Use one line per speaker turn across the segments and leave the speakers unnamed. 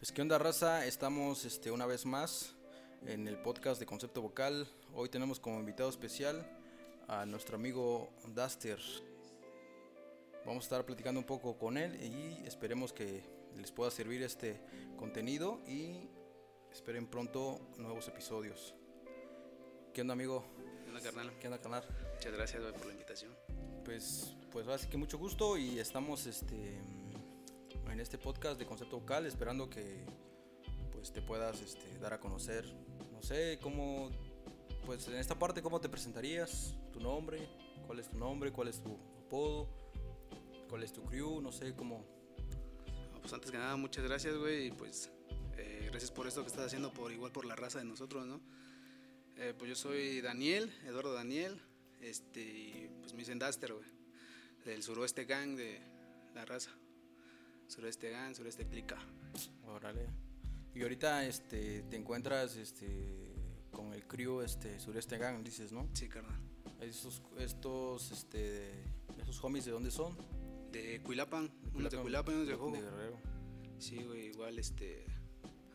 Pues qué onda raza, estamos este, una vez más en el podcast de Concepto Vocal. Hoy tenemos como invitado especial a nuestro amigo Duster. Vamos a estar platicando un poco con él y esperemos que les pueda servir este contenido y esperen pronto nuevos episodios. ¿Qué onda amigo?
¿Qué onda carnal?
¿Qué onda canal?
Muchas gracias por la invitación.
Pues, pues así que mucho gusto y estamos este en este podcast de concepto vocal, esperando que pues te puedas este, dar a conocer. No sé cómo, pues en esta parte cómo te presentarías, tu nombre, cuál es tu nombre, cuál es tu apodo, cuál es tu crew, no sé cómo.
Pues antes que nada muchas gracias güey y pues eh, gracias por esto que estás haciendo por igual por la raza de nosotros, ¿no? Eh, pues yo soy Daniel, Eduardo Daniel, este, pues me dicen Duster, güey, del suroeste gang de la raza sureste GAN, sureste Clica.
Órale. Y ahorita este, te encuentras este, con el crew este, sureste gang, dices, ¿no?
Sí, carnal.
Esos, estos, este, esos homies, ¿de dónde son?
De Cuilapan, unos de Cuilapan y unos de Jogo.
De Guerrero.
Sí, güey, igual, este,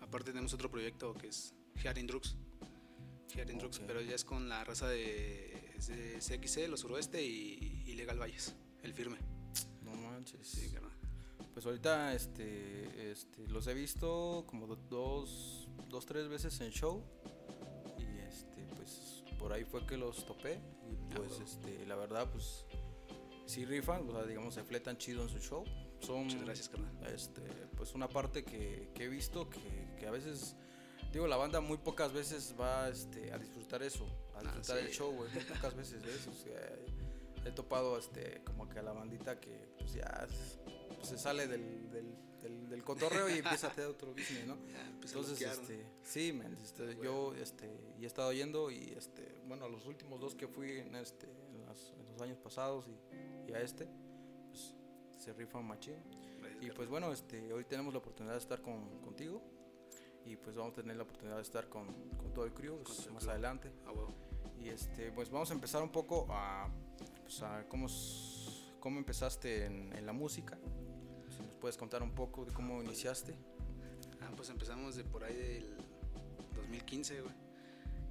aparte tenemos otro proyecto que es Hearing Drugs. Hearing Drugs, pero ya es con la raza de, de CXC, los suroeste y, y Legal Valles, el firme.
No manches.
Sí, carnal.
Pues ahorita este, este, los he visto como dos, dos, tres veces en show. Y este, pues por ahí fue que los topé. Y pues este, la verdad, pues sí rifan, o sea, digamos, se fletan chido en su show. Son,
Muchas gracias, carnal.
Este, pues una parte que, que he visto que, que, a veces, digo, la banda muy pocas veces va este, a disfrutar eso, a disfrutar ah, sí. el show, güey. Muy pocas veces, ¿ves? O sea, he topado este, como que a la bandita que pues ya pues, se sale del, del, del, del, cotorreo y empieza a hacer otro business, ¿no? Entonces, este, sí, man, este, yo este, y he estado yendo y este, bueno, a los últimos dos que fui en, este, en, las, en los años pasados y, y, a este, pues se rifan machín. Y pues bueno, este, hoy tenemos la oportunidad de estar con, contigo y pues vamos a tener la oportunidad de estar con, con todo el crew pues, más adelante.
Ah.
Y este, pues vamos a empezar un poco a, pues a cómo, cómo empezaste en, en la música. Puedes contar un poco de cómo iniciaste.
Ah, pues empezamos de por ahí del 2015, güey.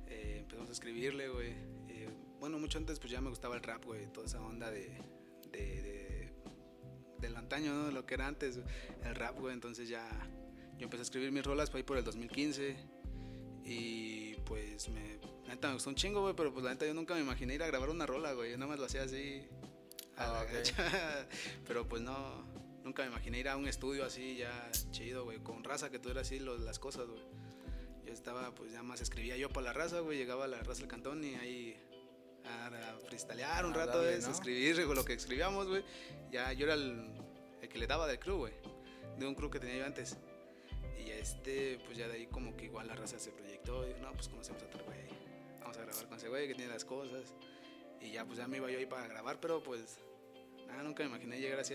Eh, empezamos a escribirle, güey. Eh, bueno, mucho antes pues ya me gustaba el rap, güey. Toda esa onda de, de, de del antaño, ¿no? Lo que era antes, el rap, güey. Entonces ya yo empecé a escribir mis rolas por ahí por el 2015. Y pues me, la neta me gustó un chingo, güey, pero pues la neta yo nunca me imaginé ir a grabar una rola, güey. Yo nada más lo hacía así.
Ah, okay.
pero pues no, nunca me imaginé ir a un estudio así ya chido, güey, con raza que tuviera así lo, las cosas, güey. Yo estaba, pues ya más escribía yo para la raza, güey, llegaba a la raza del cantón y ahí a, freestylear un ah, rato,
dale,
de
¿no?
escribir lo que escribíamos, güey. Ya yo era el, el que le daba del crew, güey, de un crew que tenía yo antes. Y este, pues ya de ahí como que igual la raza se proyectó y dijo, no, pues conocemos a otro güey. Vamos a grabar con ese güey que tiene las cosas. Y ya pues ya me iba yo ahí para grabar, pero pues nada, nunca me imaginé llegar así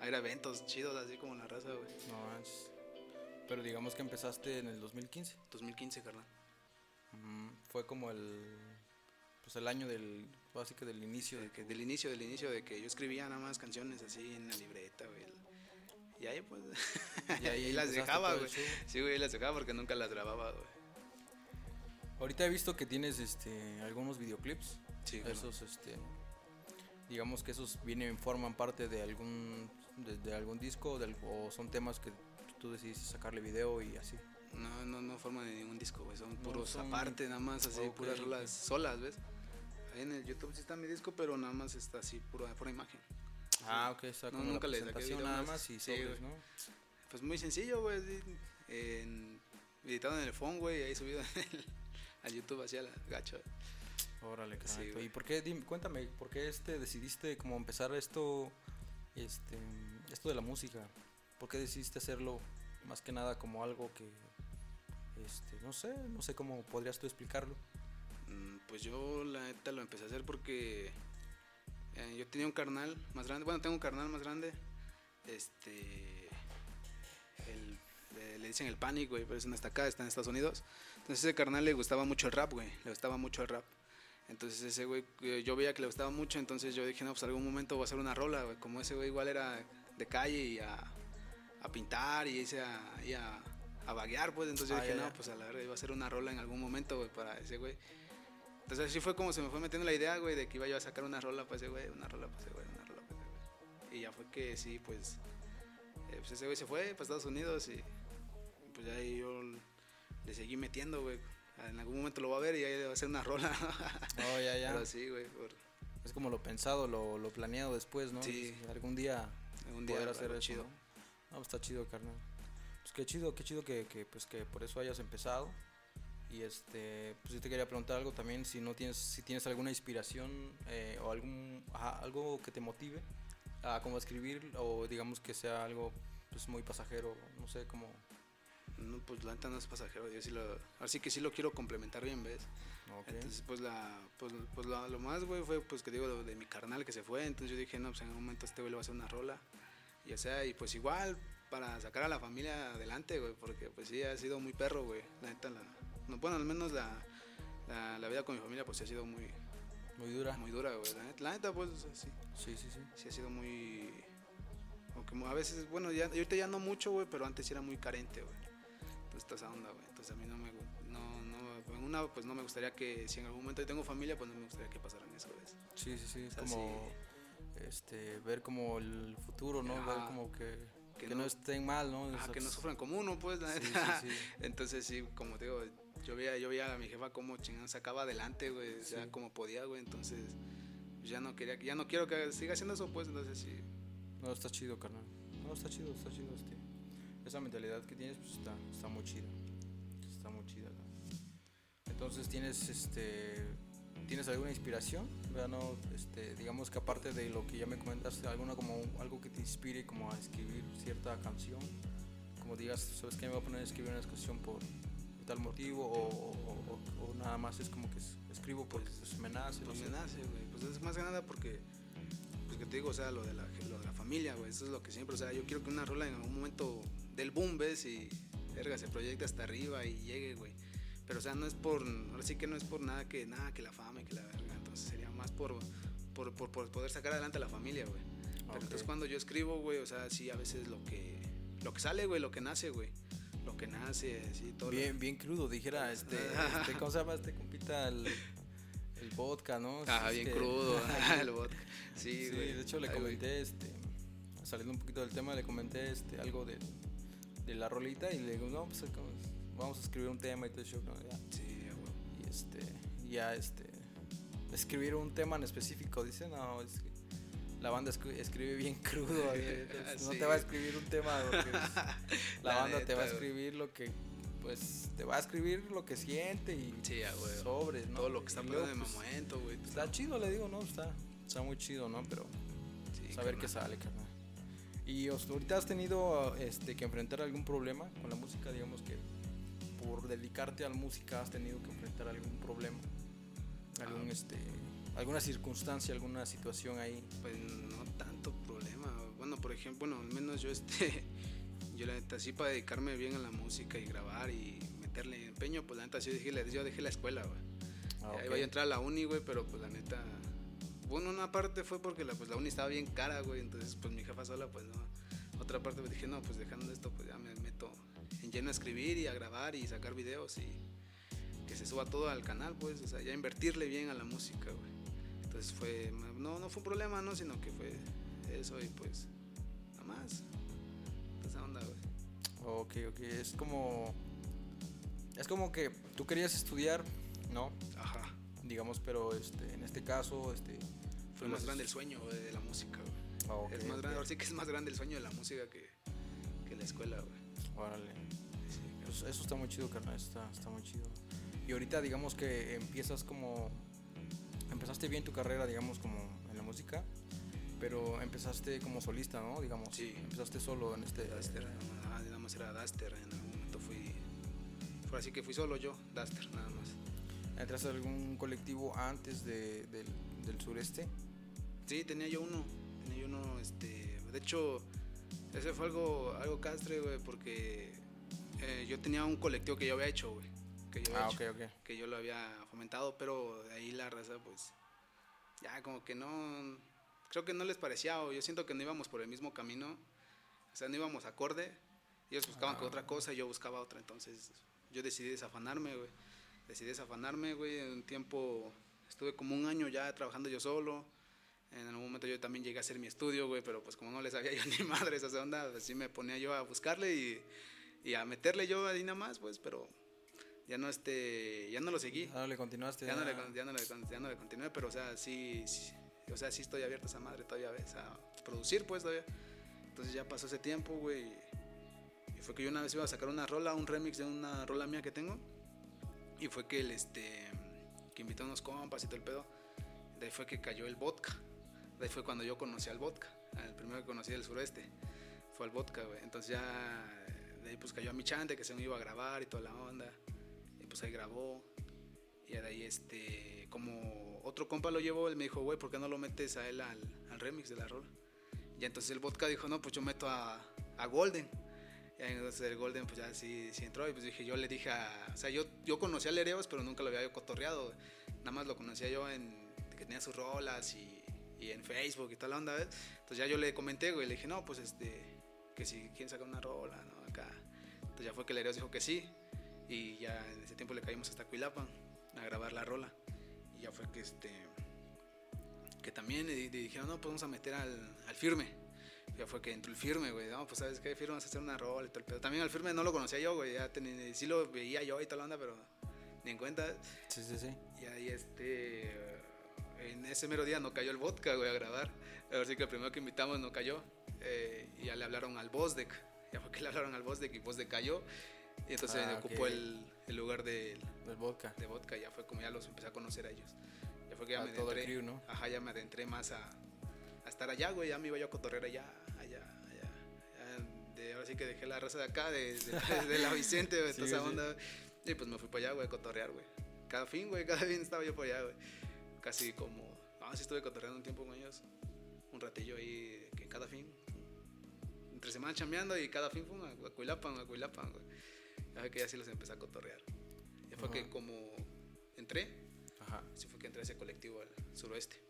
a, ir a eventos chidos así como la raza, güey.
No manches. Pero digamos que empezaste en el 2015.
2015, carnal.
Mm, fue como el pues el año del básico del inicio
de que del inicio del inicio de que yo escribía nada más canciones así en la libreta, güey. Y ahí pues.
Y ahí,
las dejaba, güey. Sí, güey, las dejaba porque nunca las grababa, güey.
Ahorita he visto que tienes este algunos videoclips.
Sí,
Esos, este. Digamos que esos vienen, forman parte de algún. De, de algún disco de, o son temas que tú decidiste sacarle video y así.
No, no, no forman de ningún disco, güey. Son puros no, son... aparte, nada más así, okay, puras rolas solas, ¿ves? Ahí en el YouTube sí está mi disco, pero nada más está así, pura, pura imagen.
Ah, ok, está
no, nunca le saqué
nada más y
sí,
sobres, ¿no?
Pues muy sencillo, güey. En, editado en el phone, güey, ahí subido el, a YouTube hacia la gacho.
Órale, sí, ¿Y por qué, dime, cuéntame, por qué este decidiste como empezar esto, este, esto de la música? ¿Por qué decidiste hacerlo más que nada como algo que, este, no sé, no sé cómo podrías tú explicarlo?
Mm, Pues yo la neta lo empecé a hacer porque eh, yo tenía un carnal más grande, bueno, tengo un carnal más grande, este, el, le, dicen el Panic, güey, pero eso no está acá, está en Estados Unidos. Entonces ese carnal le gustaba mucho el rap, güey, le gustaba mucho el rap. Entonces ese güey, yo veía que le gustaba mucho, entonces yo dije, no, pues algún momento voy a hacer una rola, güey. Como ese güey igual era de calle y a, a pintar y irse a, y a, a vaguear, pues. Entonces yo
Ah,
dije,
ya,
no, pues a la verga iba a hacer una rola en algún momento, güey, para ese güey. Entonces así fue como se me fue metiendo la idea, güey, de que iba yo a sacar una rola para ese güey, una rola para ese güey, una rola para ese güey. Y ya fue que sí, pues, eh, pues ese güey se fue para Estados Unidos y pues ya ahí yo le seguí metiendo, güey. En algún momento lo va a ver y ahí va a hacer una rola.
Oh, ya, ya.
Pero sí, güey, por
Es como lo pensado, lo, lo planeado después, ¿no?
Sí.
Pues, algún día
algún día
poder hacer eso,
chido.
¿no? No, pues está chido, carnal. Pues qué chido, qué chido que, que, pues que por eso hayas empezado. Y este, pues yo te quería preguntar algo también, si no tienes, si tienes alguna inspiración eh, o algún, ajá, algo que te motive a como escribir o digamos que sea algo pues muy pasajero, no sé, como,
No, pues la neta no es pasajero, yo sí lo, así que sí lo quiero complementar bien, ¿ves?
ok.
Entonces, pues, la, pues, pues lo, lo más, güey, fue, pues, que digo, lo de mi carnal que se fue. Entonces yo dije, no, pues en algún momento este güey le va a hacer una rola. Y o sea, y pues igual, para sacar a la familia adelante, güey, porque pues sí, ha sido muy perro, güey. La neta, la, no, bueno, al menos la, la, la vida con mi familia, pues sí ha sido muy,
muy dura.
muy dura, güey. La neta, la neta, pues, sí,
Sí, sí, sí.
sí ha sido muy... Aunque a veces, bueno, ya, ahorita ya no mucho, güey, pero antes sí era muy carente, güey. Toda esa onda, güey. Entonces, a mí no me, no, no, en una, pues no me gustaría que, si en algún momento yo tengo familia, pues no me gustaría que pasaran eso, güey.
Sí, sí, sí, es
O sea,
como este ver como el futuro, ¿no? Ver como que, que,
Que
no,
no-
estén mal, ¿no? Sea,
que no
pues,
sufran como uno, pues, la
Sí,
neta.
sí, sí.
Entonces, sí, como te digo, yo veía, yo veía a mi jefa como chingón sacaba adelante, güey, o sea,
Sí.
como podía, güey, entonces ya no quería, ya no quiero que siga haciendo eso, pues, entonces sí.
No, está chido, carnal. No, está chido, está chido. Este. Esa mentalidad que tienes, pues está, está muy chida. Está muy chida. ¿no? Entonces, ¿tienes este. ¿Tienes alguna inspiración? ¿Verdad? No, este, digamos que aparte de lo que ya me comentaste, alguna como algo que te inspire como a escribir cierta canción, como digas, sabes que me voy a poner a escribir una canción por tal motivo o, o- o- o nada más es como que es- escribo porque pues, me nace.
Pues me nace, güey, pues es más que nada porque, pues que te digo, o sea, lo de la, lo de la familia, güey, eso es lo que siempre, o sea, yo quiero que una rola en algún momento del boom, ¿ves? Y, verga, se proyecte hasta arriba y llegue, güey. Pero, o sea, no es por, ahora sí que no es por nada que, nada, que la fama y que la verga, entonces sería más por, por, por, por poder sacar adelante a la familia, güey. Pero entonces cuando yo escribo, güey, o sea, sí, a veces lo que, lo que sale, güey, lo que nace, güey, lo que nace, así, todo. lo-
Bien, bien crudo, dijera este, este, ¿cómo se llama este compita? El, el vodka, ¿no?
Ah, bien
que-
crudo, el vodka. Sí,
Sí,
güey.
de hecho le
Ay, güey.
comenté, este, saliendo un poquito del tema, le comenté este, algo de, de la rolita y le digo, no, pues vamos a escribir un tema y todo eso, ¿no? Ya.
Sí, güey.
Y este, ya este, escribir un tema en específico, dice, no, es que la banda escri- escribe bien crudo, no te va a escribir un tema, porque pues, la,
La
banda te va a escribir lo que, pues, te va a escribir lo que siente y
Sí, a huevo.
sobre, ¿no?
Todo lo que está pasando en el
pues,
momento, güey.
Está chido, le digo, ¿no? Está, está muy chido, ¿no? Pero
Sí,
saber qué sale, carnal. Y ahorita has tenido este, que enfrentar algún problema con la música, digamos que por dedicarte a la música has tenido que enfrentar algún problema, algún
Ah.
este, alguna circunstancia, alguna situación ahí.
Pues no tanto problema. Bueno, por ejemplo, bueno, al menos yo este. Yo la neta sí para dedicarme bien a la música y grabar y meterle empeño, pues la neta sí dejé, la- yo dejé la escuela, güey.
Ah,
Ahí
ok.
iba a entrar a la uni, güey, pero pues la neta. Bueno, una parte fue porque la, pues, la uni estaba bien cara, güey. Entonces, pues mi jefa sola, pues no. Otra parte, pues dije, no, pues dejando esto, pues ya me meto en lleno a escribir y a grabar y sacar videos y que se suba todo al canal, pues. O sea, ya invertirle bien a la música, güey. Entonces fue. No, no fue un problema, ¿no? Sino que fue eso y pues. Nada más. Esa onda, güey.
Ok, ok, es como... Es como que tú querías estudiar, ¿no?
Ajá.
Digamos, pero este, en este caso, este...
Fue más grande el sueño, güey, de la música, güey.
Ah,
es más grande, ahora sí que es más grande el sueño de la música que, que la escuela, güey.
Órale.
Sí,
Eso, eso está muy chido, carnal, está, está muy chido. Y ahorita digamos que empiezas como... Empezaste bien tu carrera, digamos, como en la música, pero empezaste como solista, ¿no? Digamos,
Sí.
empezaste solo en este...
Duster, ah, nada más era Duster, en algún momento fui, fue así que fui solo yo, Duster, nada más.
¿Entraste a algún colectivo antes de- del sureste?
Sí, tenía yo uno, tenía yo uno, este, de hecho, ese fue algo, algo castre, güey, porque eh, yo tenía un colectivo que yo había hecho, güey, que yo había
Ah,
hecho,
ok, ok.
que yo lo había fomentado, pero de ahí la raza, pues, ya como que no, creo que no les parecía, o yo siento que no íbamos por el mismo camino, o sea, no íbamos acorde, Ellos buscaban otra cosa y yo buscaba otra. Entonces yo decidí desafanarme, güey. Decidí desafanarme, güey. En un tiempo estuve como un año ya trabajando yo solo. En algún momento yo también llegué a hacer mi estudio, güey, pero pues como no les sabía yo ni madre esa onda, así pues me ponía yo a buscarle y, y, a meterle yo ahí nada más, pues, pero ya no este, ya no lo seguí.
Ya no le continuaste.
Ya, No, le, ya, no, le, ya no le continué, pero o sea, sí, sí, o sea, sí estoy abierto a esa madre todavía, ¿ves? a producir pues todavía. Entonces ya pasó ese tiempo, güey, y fue que yo una vez iba a sacar una rola, un remix de una rola mía que tengo, y fue que el, este, que invitó a unos compas y todo el pedo, de ahí fue que cayó el vodka. Ahí fue cuando yo conocí al vodka. El primero que conocí del sureste fue al vodka, güey. Entonces ya de ahí pues cayó a mi chante que se me iba a grabar y toda la onda. Y pues ahí grabó. Y de ahí este, como otro compa lo llevó, él me dijo, güey, ¿por qué no lo metes a él al, al remix de la rola? Y entonces el vodka dijo, no, pues yo meto a, a Golden. Y entonces el Golden pues ya sí, sí, entró y pues dije, yo le dije a, o sea, yo, yo conocía a Lereos, pero nunca lo había cotorreado. Nada más lo conocía yo en que tenía sus rolas y y en Facebook y toda la onda, ¿ves? Entonces ya yo le comenté, güey, le dije, no, pues este, que si quieren sacar una rola, ¿no? Acá. Entonces ya fue que el dijo que sí. Y ya en ese tiempo le caímos hasta Cuilapan a grabar la rola. Y ya fue que este, que también le, dijeron, no, pues vamos a meter al, al firme. ya fue que entró el firme, güey. No, pues sabes qué, firme, vamos a hacer una rola y todo el pedo. También al firme no lo conocía yo, güey. Ya sí lo veía yo y toda la onda, pero ni en cuenta.
Sí, sí, sí.
Y ahí este en ese mero día no cayó el vodka, güey, a grabar. Así que el primero que invitamos no cayó. Eh, y ya le hablaron al Bosdek. Ya fue que le hablaron al Bosdek y Bosdek cayó. Y entonces ah, ocupó el, el, lugar del,
del vodka.
De vodka. Ya fue como ya los empecé a conocer a ellos. Ya fue que ya me adentré. ¿no? Ajá, ya me adentré más a, a, estar allá, güey. Ya me iba yo a cotorrear allá, allá, allá. de, ahora sí que dejé la raza de acá, de, de, la Vicente, de toda esa onda. Y pues me fui para allá, güey, a cotorrear, güey. Cada fin, güey, cada fin estaba yo por allá, güey casi como, ah, sí estuve cotorreando un tiempo con ellos, un ratillo ahí, que cada fin, entre semana chambeando y cada fin fue a Cuilapan, a Cuilapan, güey. Ya que ya sí los empecé a cotorrear. Ya fue que como entré, Ajá. sí fue que entré a ese colectivo al suroeste.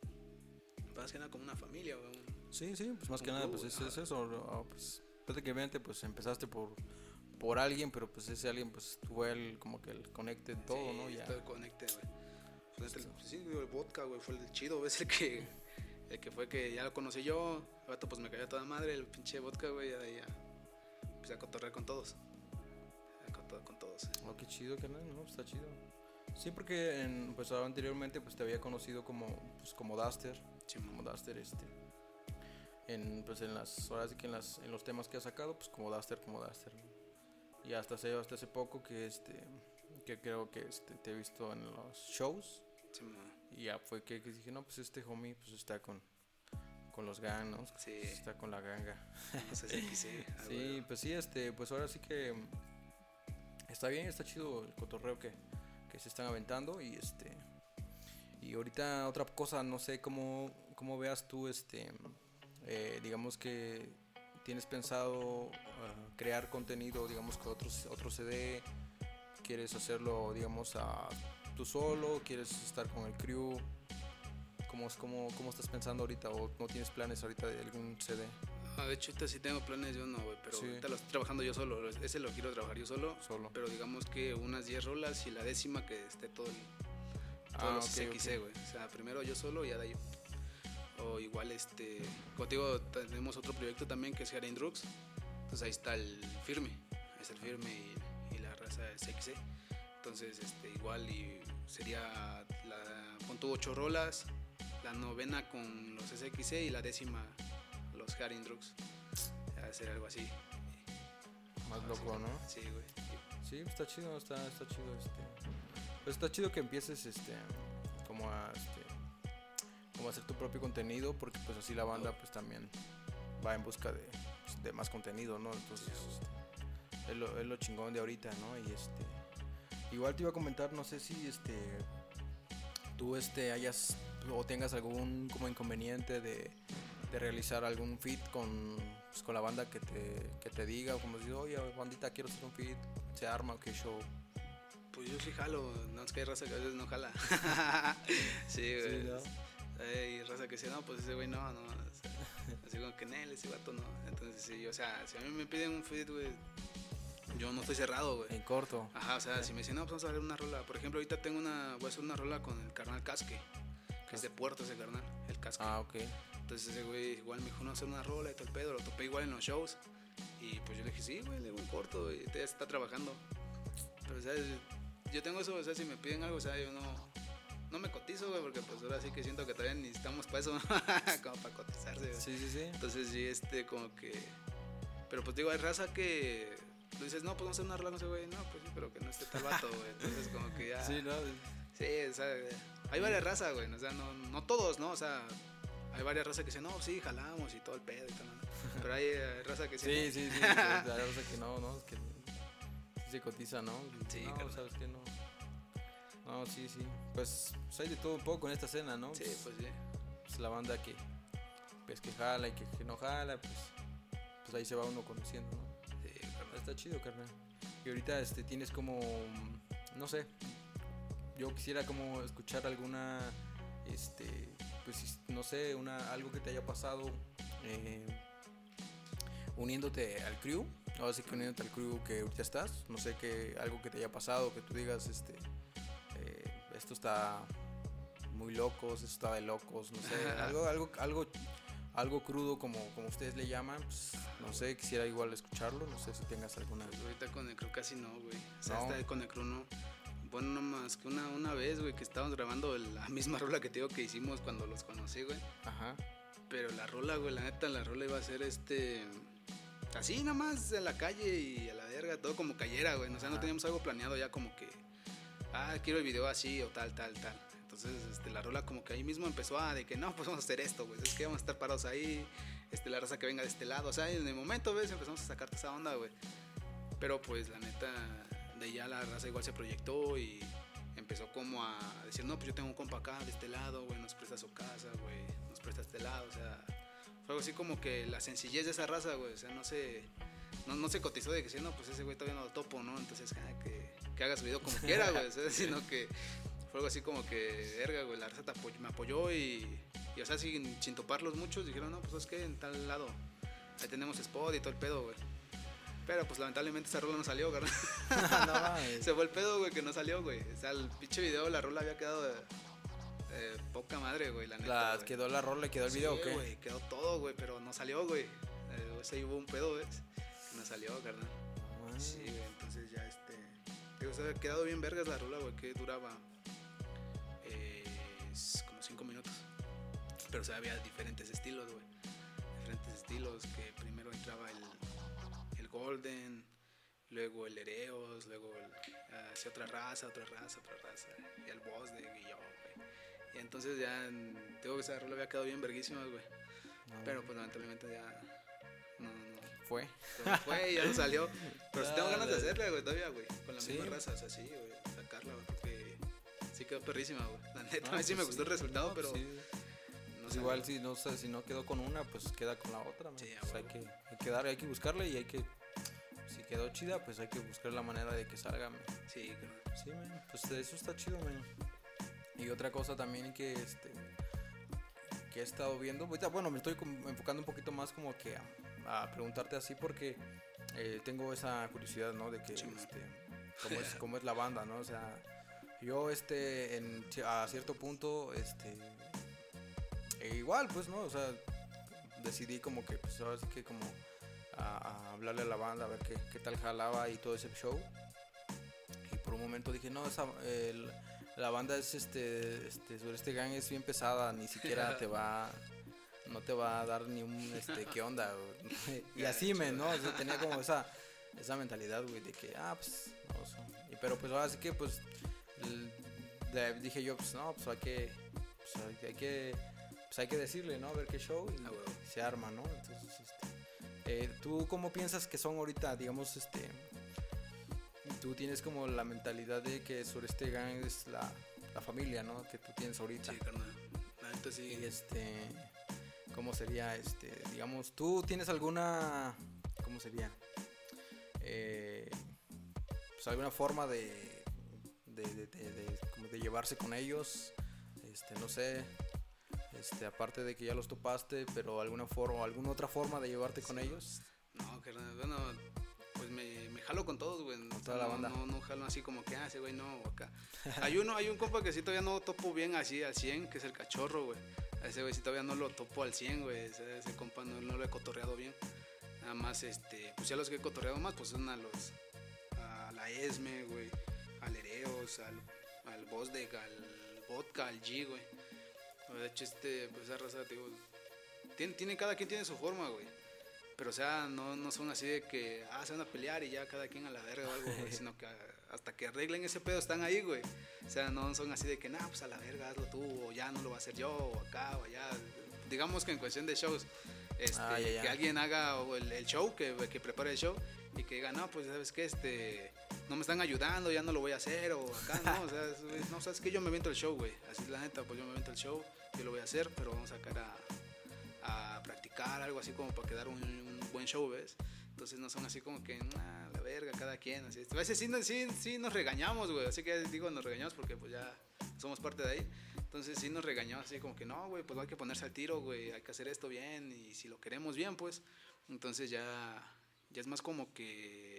Más que nada como una familia, güey.
Sí, sí, pues más que nada, pues es, es eso, ah, pues prácticamente pues empezaste por por alguien, pero pues ese alguien pues fue el como que el conecte todo, ¿no?
Ya. Todo el conecte, güey. Pues el, sí, el vodka, güey, fue el chido, ¿ves? El que, el que fue que ya lo conocí yo. El vato, pues me cayó toda madre, el pinche vodka, güey, ya, ya empecé a cotorrear con todos. Con, con todos.
Oh, qué chido, que no, está chido. Sí, porque en, pues anteriormente pues te había conocido como, pues, como Duster. Sí, como Duster, este. En, pues en las horas que en, las, en los temas que ha sacado, pues como Duster, como Duster. Y hasta hace, hasta hace poco que este que creo que este, te he visto en los shows y ya fue que, dije, no, pues este homie pues está con, con los ganos, sí. está con la ganga. sí, pues sí, este, pues ahora sí que está bien, está chido el cotorreo que, que se están aventando y este y ahorita otra cosa, no sé cómo, cómo veas tú este eh, digamos que tienes pensado ah, crear contenido, digamos que otros otro CD, quieres hacerlo digamos a tú solo? ¿Quieres estar con el crew? ¿Cómo, cómo, cómo estás pensando ahorita? ¿O no tienes planes ahorita de algún CD?
Ah, de hecho, ahorita sí tengo planes, yo no, güey, pero ahorita lo estoy trabajando yo solo. Ese lo quiero trabajar yo solo. Solo. Pero digamos que unas 10 rolas y la décima que esté todo el, todos ah, los güey. O sea, primero yo solo y ya de ahí. O igual, este, contigo tenemos otro proyecto también que es Haring Drugs. Entonces ahí está el firme. Es el firme y, y la raza es XC. Entonces, este, igual y sería la, con tu ocho rolas, la novena con los SXC y la décima los Haring Drugs. a ser algo así.
Más loco, ¿no?
Sí, güey.
Sí, está chido, está, está chido este. Pues está chido que empieces este como a este como a hacer tu propio contenido porque pues así la banda pues también va en busca de, pues, de más contenido, ¿no? Entonces este, es, lo, es lo chingón de ahorita, ¿no? Y este Igual te iba a comentar, no sé si este tú este hayas o tengas algún como inconveniente de, realizar algún fit con, pues, con la banda que te, que te diga, o como si, oye, bandita, quiero hacer un fit, se arma qué show.
Pues yo sí jalo, no es que hay raza que a veces no jala. sí, güey. Hay raza que dice, no, pues ese güey no, no. así como que él, ese vato no. Entonces, sí, o sea, si a mí me piden un fit, güey, yo no estoy cerrado, güey.
En corto.
Ajá, o sea, si me dicen, no, pues vamos a hacer una rola. Por ejemplo, ahorita tengo una, voy a hacer una rola con el carnal Casque, que es de Puerto ese carnal, el Casque.
Ah, ok.
Entonces ese güey igual me dijo, no, hacer una rola y todo el pedo, lo topé igual en los shows. Y pues yo le dije, sí, güey, le digo en corto, y ya está trabajando. Pero, sea, yo tengo eso, o sea, si me piden algo, o sea, yo no, no me cotizo, güey, porque pues ahora sí que siento que todavía necesitamos para eso, como para cotizarse, güey.
Sí, sí, sí.
Entonces sí, este, como que... Pero pues digo, hay raza que tú dices, no, pues vamos a hacer una rola, no sé, güey, no, pues sí, pero que no esté tal vato, güey. Entonces como que ya...
Sí, ¿no?
Sí, o sea, hay varias razas, güey, o sea, no, no todos, ¿no? O sea, hay varias razas que dicen, no, sí, jalamos y todo el pedo y tal, ¿no? Pero hay eh, raza que sí.
Sí, sí, sí. Hay raza que no, ¿no? Es que se cotiza, ¿no?
Sí,
no,
carnal.
sabes que no. No, sí, sí. Pues, pues hay de todo un poco en esta escena, ¿no?
Sí, pues sí.
Pues la banda que, pues que jala y que, que no jala, pues, pues ahí se va uno conociendo, ¿no? Está chido, carnal. Y ahorita este, tienes como, no sé, yo quisiera como escuchar alguna, este, pues no sé, una, algo que te haya pasado eh, uniéndote al crew. Ahora sí que uniéndote al crew que ahorita estás. No sé, que algo que te haya pasado, que tú digas, este, eh, esto está muy locos, esto está de locos, no sé, algo, algo, algo, algo crudo como, como ustedes le llaman, pues, no sé, quisiera igual escucharlo, no sé si tengas alguna.
Pues ahorita con el crew casi no, güey. O sea,
No.
hasta con el crew no. Bueno, no más que una, una vez, güey, que estábamos grabando la misma rola que te digo que hicimos cuando los conocí, güey.
Ajá.
Pero la rola, güey, la neta, la rola iba a ser este. Así nada más en la calle y a la verga, todo como cayera, güey. O sea, no teníamos algo planeado ya como que. Ah, quiero el video así o tal, tal, tal. Entonces, este, la rola como que ahí mismo empezó a de que no, pues vamos a hacer esto, güey. Es que vamos a estar parados ahí. Este, la raza que venga de este lado. O sea, en el momento, ¿ves? Empezamos a sacarte esa onda, güey. Pero pues la neta, de ya la raza igual se proyectó y empezó como a decir, no, pues yo tengo un compa acá de este lado, güey, nos presta su casa, güey, nos presta este lado, o sea, fue algo así como que la sencillez de esa raza, güey, o sea, no se, no, no se cotizó de que si no, pues ese güey todavía no lo topo, ¿no? Entonces, ah, que, que haga su video como quiera, güey, sino que fue algo así como que, verga, güey, la raza te apoy- me apoyó y, y, o sea, sin, sin toparlos muchos, dijeron, no, pues es que en tal lado, ahí tenemos spot y todo el pedo, güey. Pero pues lamentablemente esa rola no salió, carnal.
no.
Se fue el pedo, güey, que no salió, güey. O sea, el pinche video, la rola había quedado de, de poca madre, güey, la neta.
La. ¿Quedó la rola y quedó el
Sí,
video o qué?
güey, quedó todo, güey, pero no salió, güey. Eh, ese hubo un pedo, ¿ves? Que no salió, carnal. Sí, güey, entonces ya este. Digo, o sea, ha quedado bien vergas la rola, güey, que duraba Pero, o sea, había diferentes estilos, güey. Diferentes estilos, que primero entraba el, el Golden, luego el Ereos, luego el, hacia otra raza, otra raza, otra raza, y el boss de Guillón, güey. Y entonces ya, digo que esa rola había quedado bien verguísima, güey.
no,
Pero pues lamentablemente ya. No, no.
fue.
Me fue y ya no salió. Pero sí tengo ganas de hacerla, güey, todavía, güey. Con la
Sí.
misma raza, o sea, sí, güey. Sacarla, güey, porque sí quedó perrísima, güey. La neta,
Ah,
a mí sí
pues
me gustó el resultado,
No,
pero.
pues sí.
No salió.
igual si no, sé, si no quedó con una, pues queda con la otra.
Sí, a
Pues hay, que, hay que darle, hay que buscarle y hay que... Si quedó chida, pues hay que buscar la manera de que salga. man.
Sí, carnal.
Sí, man, pues eso está chido, man. Y otra cosa también que este que he estado viendo, ahorita, bueno, me estoy enfocando un poquito más como que a, a preguntarte así porque eh, tengo esa curiosidad, ¿no? De que
Sí,
este, cómo es cómo es la banda, ¿no? O sea, yo este en a cierto punto este e igual, pues, ¿no? O sea, decidí como que pues ahora sí que como a, a hablarle a la banda a ver qué, qué tal jalaba y todo ese show. Y por un momento dije, no, esa, el- la banda es este, este, sobre este gang es bien pesada, ni siquiera te va, no te va a dar ni un, este, ¿qué onda? güey?" y así me, ¿no? O sea, tenía como esa, esa mentalidad, güey, de que, ah, pues, no, o sea, y, pero pues ahora sí que, pues, dije yo, pues, no, pues hay que, pues, hay, que- hay que, pues hay que decirle, ¿no? A ver qué show y
Ah,
se arma, ¿no? Entonces, este, eh, ¿tú cómo piensas que son ahorita, digamos, este, tú tienes como la mentalidad de que sobre este gang es la, la familia, ¿no? Que tú tienes ahorita.
Sí, carnal. La neta sí.
Y este, ¿cómo sería? Este, digamos, ¿tú tienes alguna, cómo sería? Eh, pues alguna forma de, de, de, de- de- como de llevarse con ellos, este, no sé, este, aparte de que ya los topaste, pero alguna forma, alguna otra forma de llevarte con ellos.
No, carnal. Bueno, pues me, me jalo con todos, güey.
Con toda la banda.
No, no, jalo así como que, ah, ese güey no, acá. hay uno, hay un compa que sí todavía no topo bien así al 100, que es el cachorro, güey. Ese güey sí todavía no lo topo al 100, güey. Ese, compa no, lo he cotorreado bien. Nada más, este, pues ya los que he cotorreado más, pues son a los, a la Esme, güey, al Ereos, al, al Bosdeg, al Vodka, al G, güey. De hecho, este, pues esa raza, digo, tiene, tiene, cada quien tiene su forma, güey. Pero, o sea, no, no son así de que, ah, se van a pelear y ya cada quien a la verga o algo, güey, sino que hasta que arreglen ese pedo están ahí, güey. O sea, no son así de que, nah, pues a la verga, hazlo tú, o ya no lo va a hacer yo, o acá, o allá. Digamos que en cuestión de shows, este, ah, que alguien haga el, show, que, que prepare el show, y que diga, no, pues sabes que este, no me están ayudando, ya no lo voy a hacer, o acá, no, o sea, no, sabes que yo me invento el show, güey. Así es la neta, pues yo me invento el show, yo lo voy a hacer, pero vamos a sacar a practicar, algo así como para quedar un, buen show, ¿ves? Entonces no son así como que, ah, la verga, cada quien, así. A veces sí, sí, sí nos regañamos, güey, así que digo nos regañamos porque pues ya somos parte de ahí. Entonces sí nos regañamos así como que, no, güey, pues hay que ponerse al tiro, güey, hay que hacer esto bien y si lo queremos bien, pues, entonces ya, ya es más como que,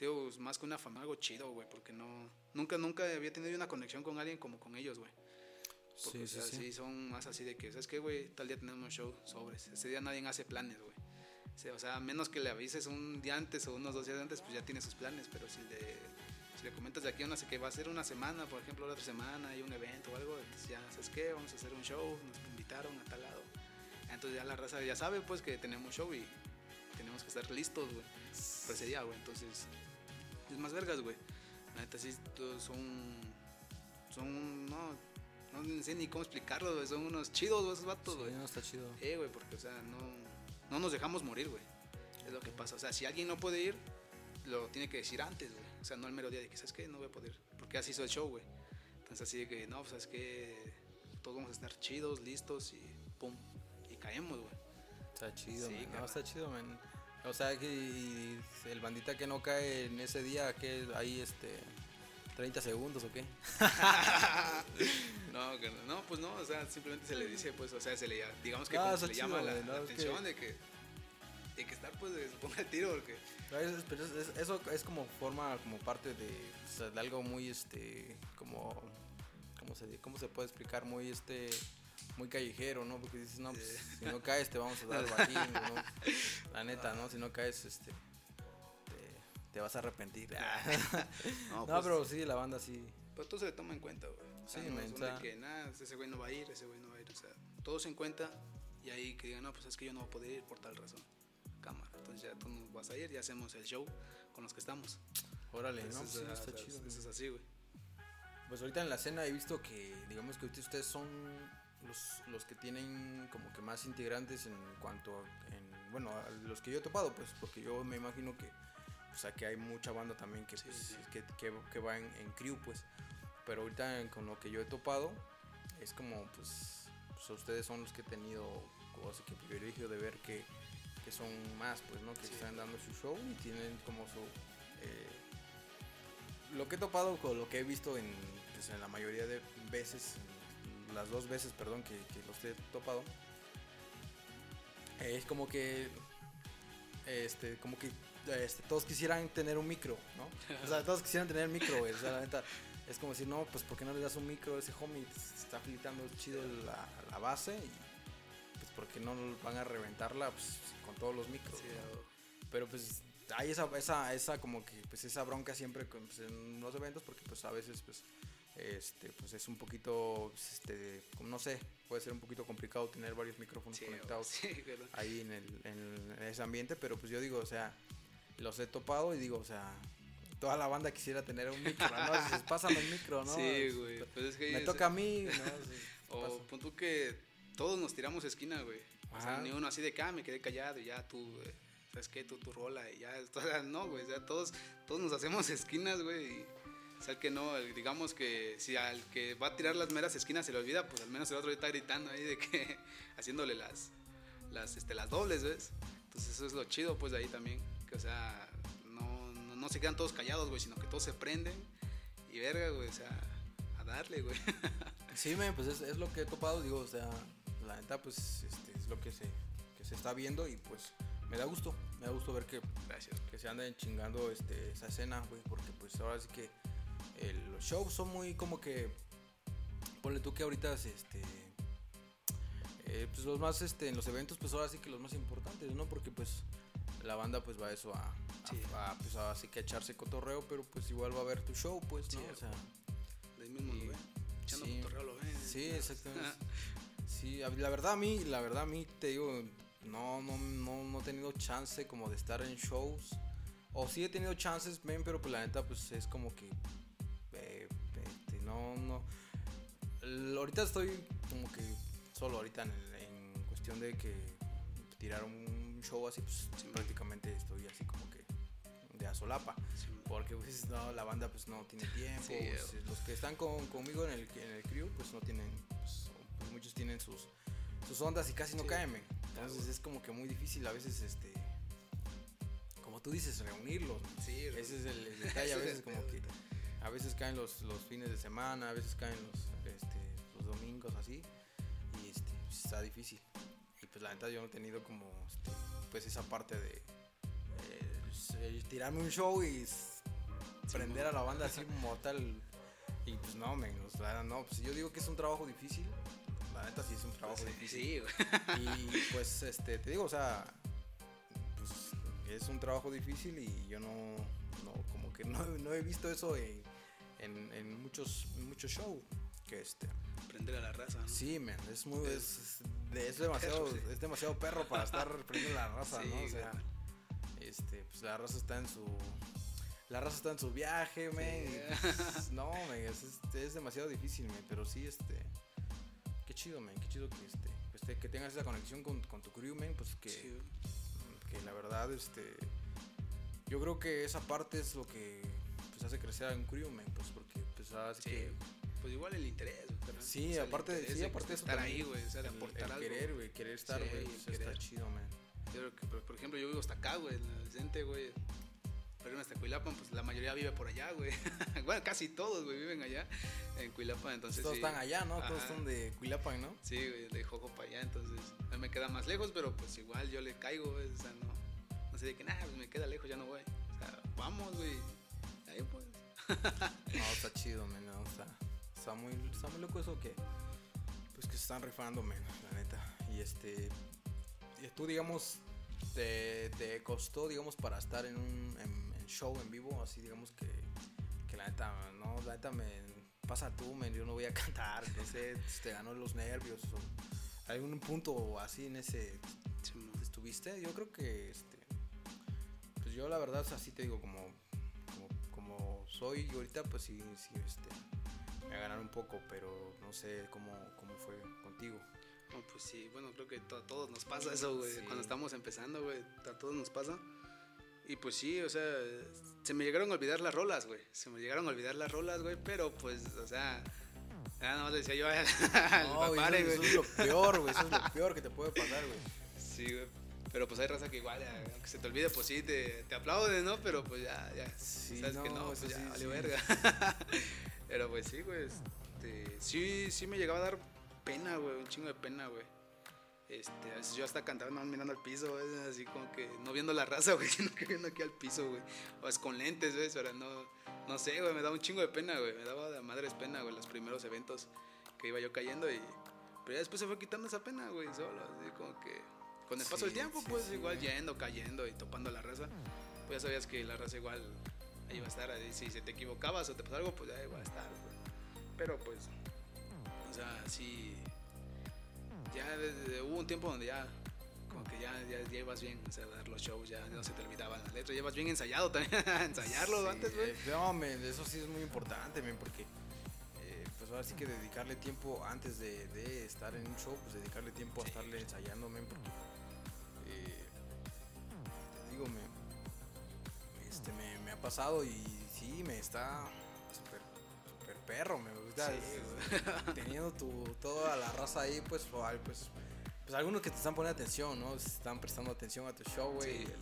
es más que una fama, algo chido, güey, porque no, nunca, nunca había tenido una conexión con alguien como con ellos, güey. Porque, sí, sí, sí. son más así de que, ¿sabes qué, güey? Tal día tenemos un show sobres. Ese día nadie hace planes, güey. O sea, menos que le avises un día antes o unos dos días antes, pues ya tiene sus planes. Pero si le, si le comentas de aquí a una que va a ser una semana, por ejemplo, la otra semana hay un evento o algo, entonces ya, ¿sabes qué? Vamos a hacer un show, nos invitaron a tal lado. Entonces ya la raza ya sabe, pues, que tenemos show y tenemos que estar listos, güey, para ese día, güey. Entonces, es más vergas, güey. La neta, sí, son. Son. No, no sé ni cómo explicarlo, Son unos chidos, esos vatos, güey.
no está chido.
Eh, güey, porque, o sea, no, no nos dejamos morir, güey. Es lo que pasa. O sea, si alguien no puede ir, lo tiene que decir antes, güey. O sea, no el mero día de que, ¿sabes qué? No voy a poder. Porque así hizo el show, güey. Entonces, así de que, no, pues, ¿sabes qué? Todos vamos a estar chidos, listos y pum. Y caemos, güey.
Está chido, sí, No, está chido, man. O sea, que el bandita que no cae en ese día, que ahí, este 30 segundos o qué?
no, no, pues no, o sea, simplemente se le dice, pues, o sea, se le, digamos que se le llama la, atención de que de que estar, pues, se ponga el tiro, porque...
eso es como forma, como parte de, de algo muy, este, como, ¿cómo se, ¿cómo se puede explicar? Muy, este, muy callejero, ¿no? Porque dices, no, pues, si no caes te vamos a dar bajín, ¿no? La neta, ¿no? Si no caes, este, te vas a arrepentir. no, pues, pero sí, la banda sí.
Pero todo se le toma en cuenta, güey. Sí, no que nada, ese güey no va a ir, ese güey no va a ir. O sea, todo se en cuenta y ahí que digan, no, pues es que yo no voy a poder ir por tal razón. Cámara. Entonces ya tú no vas a ir, ya hacemos el show con los que estamos.
Órale, no, pues, sí, está chido.
Eso es así, güey.
Pues ahorita en la escena he visto que, digamos que ustedes son los, los que tienen como que más integrantes en cuanto, en, bueno, los que yo he topado, pues, porque yo me imagino que o sea que hay mucha banda también que, pues, que, que, va en, en, crew, pues. Pero ahorita con lo que yo he topado, es como, pues, pues ustedes son los que he tenido, como así que privilegio de ver que, que son más, pues, ¿no? Que están dando su show y tienen como su... Eh, lo que he topado con lo que he visto en, pues, en la mayoría de veces, las dos veces, perdón, que, que los he topado, es como que este, como que este, todos quisieran tener un micro, ¿no? O sea, todos quisieran tener micro, güey. O sea, la neta, es como decir, no, pues ¿por qué no le das un micro a ese homie? Está flitando chido la, la base y pues ¿por qué no van a reventarla pues, con todos los micros? Pero pues hay esa, esa, esa como que, pues esa bronca siempre pues, en los eventos porque pues a veces pues este pues es un poquito pues, este no sé puede ser un poquito complicado tener varios micrófonos conectados ahí en, el, en, ese ambiente pero pues yo digo o sea los he topado y digo, o sea, toda la banda quisiera tener un micro, ¿no? Dices, pásame el micro, ¿no?
Sí, güey. Pues es que
me toca a mí,
¿no? o pon tú que todos nos tiramos esquina, güey. O sea, ni uno así de que, ah, me quedé callado y ya tú, güey. ¿Sabes qué? Tú, tu rola y ya. O no, güey. O sea, todos, todos nos hacemos esquinas, güey. O sea, que no, digamos que si al que va a tirar las meras esquinas se le olvida, pues al menos el otro está gritando ahí de que, haciéndole las, las, este, las dobles, ¿ves? Entonces eso es lo chido, pues, de ahí también que, o sea, no, no, se quedan todos callados, güey, sino que todos se prenden y verga, güey, o sea, a darle, güey.
Sí, men, pues es, es, lo que he topado, digo, o sea, la neta, pues este, es lo que se, que se está viendo y pues me da gusto, Me da gusto ver que,
Gracias.
que se anden chingando este, esa escena, güey, porque pues ahora sí que los shows son muy como que, ponle tú que ahorita, este, eh, pues los más, este, en los eventos, pues ahora sí que los más importantes, ¿no? Porque pues la banda pues va a eso a, a-
Sí.
a, pues así que a echarse cotorreo, pero pues igual va a ver tu show, pues, ¿no?
Sí,
o sea,
ahí mismo
y-
lo ven. Echando
sí.
cotorreo lo ven.
Sí, exactamente. Sí, la verdad a mí, la verdad a mí te digo, no, no, no, no he tenido chance como de estar en shows. O sí he tenido chances, men, pero pues la neta pues es como que, no, no. Ahorita estoy como que solo ahorita en, cuestión de que tirar un show así, pues
Sí.
prácticamente estoy así como que de azolapa.
Sí,
Porque pues no, la banda pues no tiene tiempo.
Sí,
pues, los que están con- conmigo en el, en el crew pues no tienen, pues, pues, muchos tienen sus, sus ondas y casi no caen. Entonces es como que muy difícil a veces este, como tú dices, reunirlos.
Sí,
Ese es el, el detalle, a veces como que. A veces caen los, los fines de semana, a veces caen los, este, los domingos así y este, pues, está difícil. Y pues la neta yo no he tenido como este, pues esa parte de eh, tirarme un show y prender a la banda así mortal. Y pues no, men, no, pues yo digo que es un trabajo difícil. La neta sí es un trabajo
Sí,
difícil.
sí.
Y pues este, te digo, o sea, pues es un trabajo difícil y yo no, no como que no, no he visto eso en, en, en muchos, muchos shows. Que este,
Prender a la raza, ¿no?
sí, man, es muy, es, es es demasiado,
Perro, sí.
es demasiado perro para estar prendiendo la raza,
Sí,
¿no? O sea, este, pues la raza está en su, la raza está en su viaje, man. pues, no, man, es, es, demasiado difícil, man, pero sí, este, qué chido, man, qué chido que este, pues, te- que tengas esa conexión con, con tu crew, man, pues que,
Sí,
que la verdad, este, yo creo que esa parte es lo que pues hace crecer a un crew, man, pues porque pues así
Sí,
que
pues igual el interés, carnal.
Sí,
O sea, el
aparte
interés
sí, aparte de eso
estar
también,
ahí, güey, o sea, de
el,
aportar
el
algo.
querer, güey, querer estar,
Sí,
güey,
el
pues, está chido, man.
Yo que, por, ejemplo, yo vivo hasta acá, güey, en el Cente, güey. Pero hasta Cuilapan, pues la mayoría vive por allá, güey. bueno, casi todos, güey, viven allá en Cuilapan, entonces
Todos
sí.
están allá, ¿no? Todos
Ajá.
están de Cuilapan, ¿no?
Sí, güey, de Jojo para allá, entonces a mí me queda más lejos, pero pues igual yo le caigo, güey, o sea, no, no sé de que nada, pues me queda lejos, ya no voy. O sea, vamos, güey. Pues.
No, está chido, man, no, está, está muy, está muy loco eso que, pues que se están rifando, man, la neta. Y este, y tú, digamos, te, te costó, digamos, para estar en un en, en show en vivo, así, digamos que, que la neta, no, la neta me pasa tú, man, yo no voy a cantar, no sé, te ganó los nervios o algún punto así en ese estuviste, yo creo que este pues yo la verdad así te digo como soy ahorita pues sí, sí este me ganar un poco, pero no sé cómo, cómo fue contigo.
No, pues sí, bueno, creo que to- a todos nos pasa eso, güey.
Sí.
Cuando estamos empezando, güey, a todos nos pasa. Y pues sí, o sea, se me llegaron a olvidar las rolas, güey. Se me llegaron a olvidar las rolas, güey, pero pues, o sea, nada más le decía yo al,
No,
papare,
eso, eso es lo peor, güey, eso es lo peor que te puede pasar, güey.
Sí, güey. Pero pues hay raza que igual, aunque se te olvide, pues sí, te, te aplaude, ¿no? Pero pues ya, ya.
Sí,
Sabes que
no,
no, pues ya
sí,
vale
sí.
verga. Pero pues sí, güey. Este, sí, sí me llegaba a dar pena, güey, un chingo de pena, güey. Este, a veces yo hasta cantaba nomás mirando al piso, güey, así como que no viendo la raza, güey, sino que viendo aquí al piso, güey. O es con lentes, güey, ahora no, no sé, güey, me daba un chingo de pena, güey. Me daba de madres pena, güey, los primeros eventos que iba yo cayendo y... Pero ya después se fue quitando esa pena, güey, solo, así como que... Con el paso del tiempo,
sí,
pues
sí,
igual
güey.
yendo, cayendo y topando a la raza, pues ya sabías que la raza igual ahí iba a estar. ahí si se te equivocabas o te pasó algo, pues ya iba a estar, güey. Pero pues, o sea, sí. Ya desde- hubo un tiempo donde ya, como que ya, ya, ibas bien, o sea, dar los shows, ya no se te olvidaban las letras, ibas bien ensayado también, ensayarlo antes, güey.
No, men, eso sí es muy importante, men, porque eh, pues ahora sí que dedicarle tiempo antes de, de estar en un show, pues dedicarle tiempo a estarle ensayando, men, porque digo, men, este, me, me ha pasado y sí, me está súper súper perro, me gusta.
Sí,
es- teniendo tu, toda la raza ahí, pues, pues, pues algunos que te están poniendo atención, ¿no? Están prestando atención a tu show, güey.
Sí.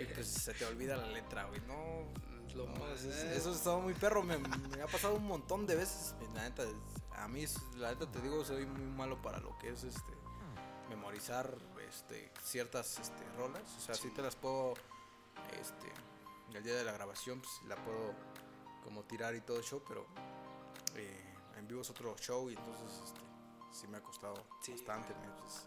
Y pues se te olvida la letra, güey. No,
Es lo
no,
más,
eso,
eh.
eso estaba muy perro. Me, me ha pasado un montón de veces. La neta, es- a mí, es- la neta te digo, soy muy malo para lo que es este memorizar este, ciertas este, rolas. O sea, sí. te las puedo, este, el día de la grabación, pues la puedo como tirar y todo el show, pero eh, en vivo es otro show y entonces este, sí me ha costado bastante. Pues,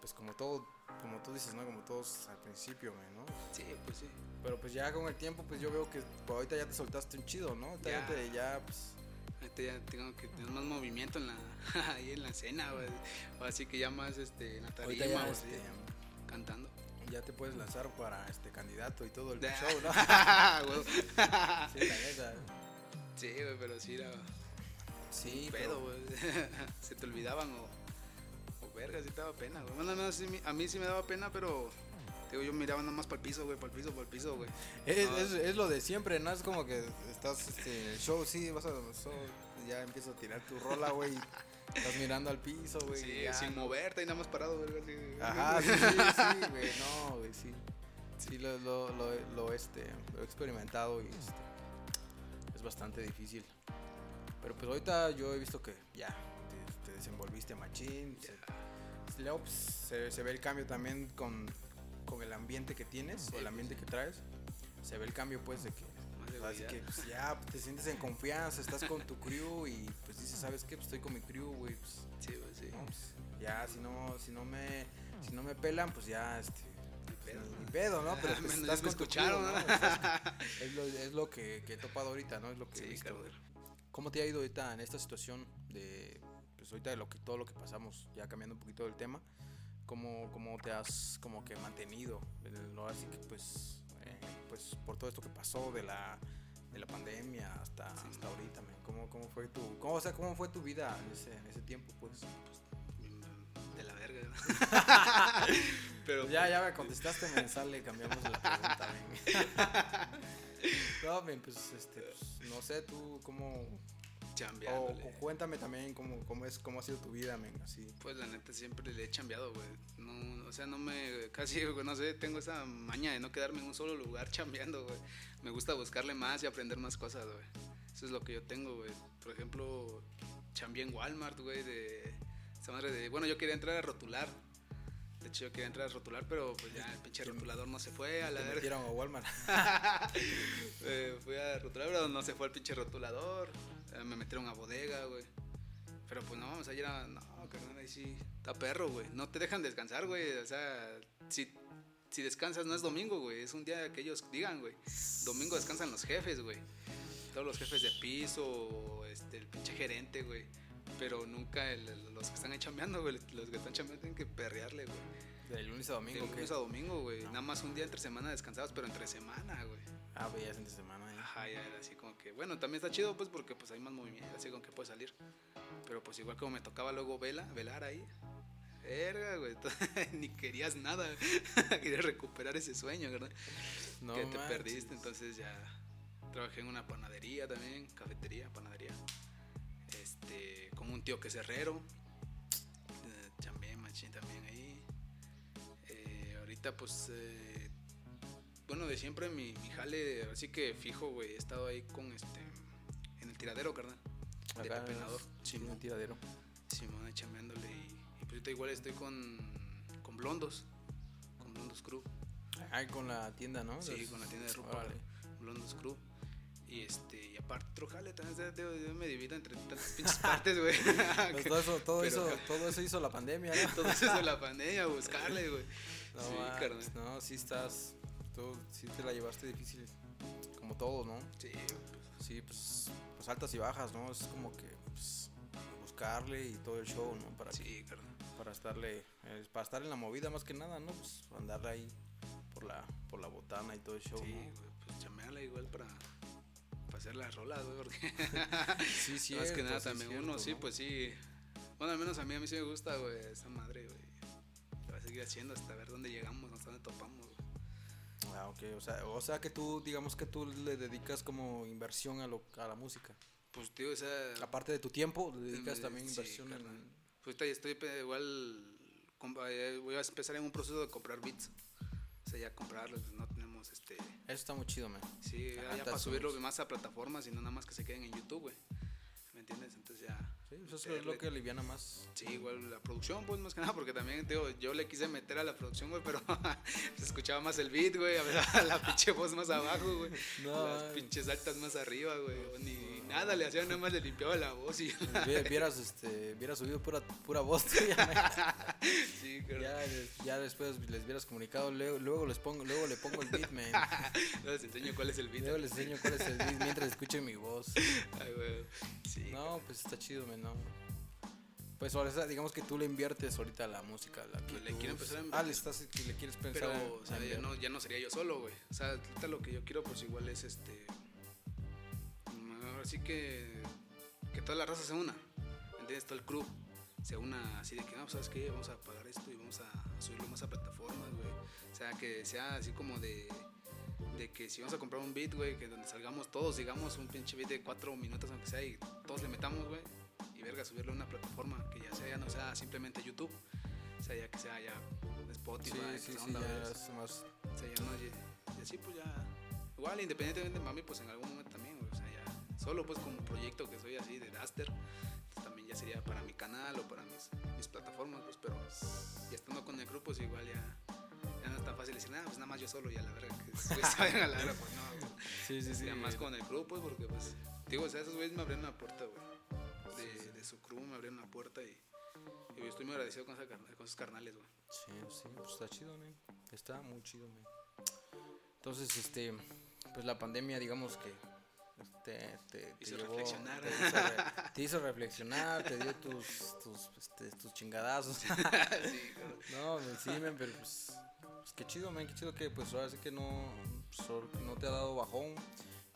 pues, como todo, como tú dices, ¿no? Como todos al principio, ¿no?
Sí, pues sí.
Pero pues ya con el tiempo, pues yo veo que pues, ahorita ya te soltaste un chido, ¿no? Ahorita ya, te, ya pues...
Ahorita ya tengo que tener más movimiento en la, ahí en la escena, güey. Así que ya más, este, en la tarima, ya, este, cantando.
Ya te puedes lanzar para este candidato y todo el show, ¿no?
sí, la neta. Sí, güey, pero sí era...
Sí,
pedo, güey. Se te olvidaban o verga, sí te daba pena, güey. Bueno, no, sí, a mí sí me daba pena, pero digo, yo miraba nada más para el piso, güey, para el piso, para el piso, güey.
Es, es, es, lo de siempre, ¿no? Es como que estás, este, show, sí, vas a, ya empiezas a tirar tu rola, güey. Estás mirando al piso, güey.
Sí, sin moverte y nada más parado, güey. Así,
Ajá, sí, sí, sí, güey, no, güey, sí. Sí, lo, lo, lo, lo, este, lo he experimentado y este, es bastante difícil. Pero pues ahorita yo he visto que ya te, te desenvolviste machín. Luego pues, se, se, ve el cambio también con, con el ambiente que tienes o el ambiente que traes. Se ve el cambio pues de que Así que pues, ya te sientes en confianza, estás con tu crew y pues dices, ¿sabes qué? Pues estoy con mi crew, güey. Pues,
sí, güey, sí.
Pues, ya, si no, si no me, si no me pelan, pues ya, este, ni pedo, ¿no? Pero pues, estás con tu crew, ¿no? es, lo, es lo que, que, he topado ahorita, ¿no? Es lo que he visto. ¿Cómo te ha ido ahorita en esta situación de, pues ahorita de lo que, todo lo que pasamos, ya cambiando un poquito del tema? ¿Cómo, cómo te has como que mantenido? ¿no? Así que pues pues por todo esto que pasó de la, de la pandemia hasta, hasta ahorita, ¿Cómo, ¿Cómo, fue tu, cómo, o sea, ¿Cómo fue tu vida en ese, en ese tiempo, pues?
pues de la verga.
Pero ya, ya me contestaste, me sale, cambiamos la pregunta, No, pues, este, pues, no sé, tú, ¿cómo,
o,
o, cuéntame también cómo, cómo, es, cómo ha sido tu vida, men, así.
Pues la neta siempre le he chambeado, güey. No, o sea, no me, casi, no sé, tengo esa maña de no quedarme en un solo lugar chambeando, güey. Me gusta buscarle más y aprender más cosas, güey. Eso es lo que yo tengo, güey. Por ejemplo, chambeé en Walmart, güey, de esa madre de, bueno, yo quería entrar a rotular. De hecho, yo quería entrar a rotular, pero pues ya el pinche rotulador no se fue a la
verga. a Walmart.
eh, fui a rotular, pero no se fue el pinche rotulador. Eh, me metieron a bodega, güey. Pero pues no, o sea, ya era, no, carnal, ahí sí, está perro, güey. No te dejan descansar, güey. O sea, si, si descansas no es domingo, güey. Es un día que ellos digan, güey. Domingo descansan los jefes, güey. Todos los jefes de piso, este, el pinche gerente, güey. Pero nunca los que están ahí chambeando, güey. Los que están chambeando tienen que perrearle, güey.
De lunes a domingo,
De lunes a domingo, güey. Nada más un día entre semana descansados, pero entre semana, güey.
Ah, veías entre semana.
Ajá, ya era así como que, bueno, también está chido pues porque pues hay más movimiento, así con que puede salir. Pero pues igual como me tocaba luego vela, velar ahí. Verga, güey, ni querías nada. Querías recuperar ese sueño, ¿verdad? No que te perdiste, entonces ya trabajé en una panadería también, cafetería, panadería. Este, como un tío que es herrero. Eh, chamé machín también ahí. Eh, ahorita pues eh, bueno, de siempre mi, mi jale, así que fijo, güey, he estado ahí con este, en el tiradero, carnal.
De pepenador. El tiradero.
Simón, chameándole y, y pues ahorita igual estoy con, con Blondos, con Blondos Crew.
Ah, con la tienda, ¿no?
Sí, con la tienda de ropa, vale. Blondos Crew. Y este, y aparte otro jale, también yo me divido entre tantas pinches partes, güey.
pues todo eso, todo eso, todo eso hizo la pandemia, ¿no?
todo eso hizo la pandemia, buscarle, güey.
No, sí, carnal. No, sí estás tú sí te la llevaste difícil, como todo, ¿no?
Sí.
Sí, pues, pues altas y bajas, ¿no? Es como que pues, buscarle y todo el show, ¿no? Para,
sí, claro.
Para estarle, eh, para estar en la movida más que nada, ¿no? Pues andar ahí por la, por la botana y todo el show.
Sí, pues chameala igual para hacer las rolas, güey, porque...
sí, sí.
más que nada también uno, sí, pues sí. Bueno, al menos a mí, a mí sí me gusta, güey, esa madre, güey. Lo va a seguir haciendo hasta ver dónde llegamos, hasta dónde topamos.
Ah, ok. O sea, o sea que tú, digamos que tú le dedicas como inversión a, lo, a la música.
Pues, tío, o sea...
Aparte de tu tiempo, le dedicas también inversión en...
Pues estoy igual... Eh, voy a empezar en un proceso de comprar beats. O sea, ya comprarlos, no este... Eso
está muy chido, man.
Sí, ya, para subirlo más a plataformas y no nada más que se queden en YouTube, güey. ¿Me entiendes? Entonces ya...
Sí, eso es lo que aliviana más.
Sí, igual la producción, pues más que nada, porque también, digo, yo le quise meter a la producción, güey, pero se escuchaba más el beat, güey, a la pinche voz más abajo, güey. No, las pinches altas más arriba, güey. Ni nada le hacían, nada más le limpiaba la voz y.
Vieras, este, vieras subido pura, pura voz, ya, sí, claro. ya, ya, después les hubieras comunicado, luego, luego, les pongo, luego le pongo el beat, man.
luego les enseño cuál es el beat.
Luego les enseño cuál es el beat mientras escuchen mi voz. Ay. Sí. No, pues está chido, man no. Pues ahora digamos que tú le inviertes ahorita a la música. La que
le quiero empezar
a Ah, le, estás, le quieres pensar.
Pero, o sea, ya no, ya no sería yo solo, güey. O sea, ahorita lo que yo quiero, pues igual es este. Ahora sí que. Que toda la raza se una. ¿Entiendes? Todo el club se una así de que, no, ¿sabes qué? Vamos a pagar esto y vamos a subirlo más a plataformas, güey. O sea, que sea así como de de que si vamos a comprar un beat, güey, que donde salgamos todos, digamos, un pinche beat de cuatro minutos, aunque sea, y todos le metamos, güey, y verga, subirlo a una plataforma que ya sea, ya no sea simplemente YouTube, o sea, ya que sea ya Spotify,
sí, sí, sí, ya es más...
O sea, ya no, y, así pues ya, igual, independientemente de mami, pues en algún momento también, solo pues como proyecto que soy así de Duster, pues, también ya sería para mi canal o para mis, mis plataformas, pues, pero ya estando con el grupo, pues igual ya ya no es tan fácil decir, nada, pues nada más yo solo, ya la verdad que está bien a la verdad, pues no. Sí, sí, sí. Y más con el grupo, pues, porque, pues, digo, o sea, esos güeyes me abrieron la puerta, güey. De, de, su crew me abrieron la puerta y, y yo estoy muy agradecido con, esa, con esos carnales, güey.
Sí, sí, pues está chido, man. Está muy chido, man. Entonces, este, pues la pandemia, digamos que te, te,
hizo te reflexionar.
Te hizo, te hizo, reflexionar, te dio tus, tus, este, tus chingadazos. sí. No, sí, man, pero pues pues qué chido, man, qué chido que pues ahora sí que no, pues, no te ha dado bajón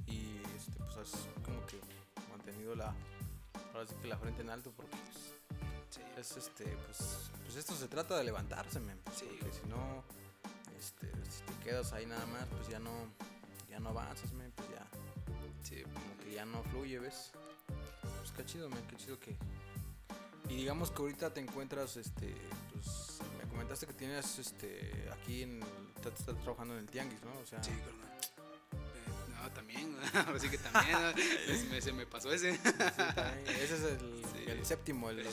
y este, pues has como que mantenido la, ahora sí que la frente en alto porque pues, sí. es este, pues, pues esto se trata de levantarse, man, sí. porque si no, este, si te quedas ahí nada más, pues ya no, ya no avanzas, man, pues sí. como que ya no fluye, ¿ves? Pues qué chido, man, qué chido que, y digamos que ahorita te encuentras, este, pues comentaste que tienes este aquí en estás, trabajando en el tianguis, ¿no? O sea,
sí, carnal. Eh, no, también, ahora sí que también, me, se me pasó ese.
Sí, también. Ese es el, el séptimo, el, el,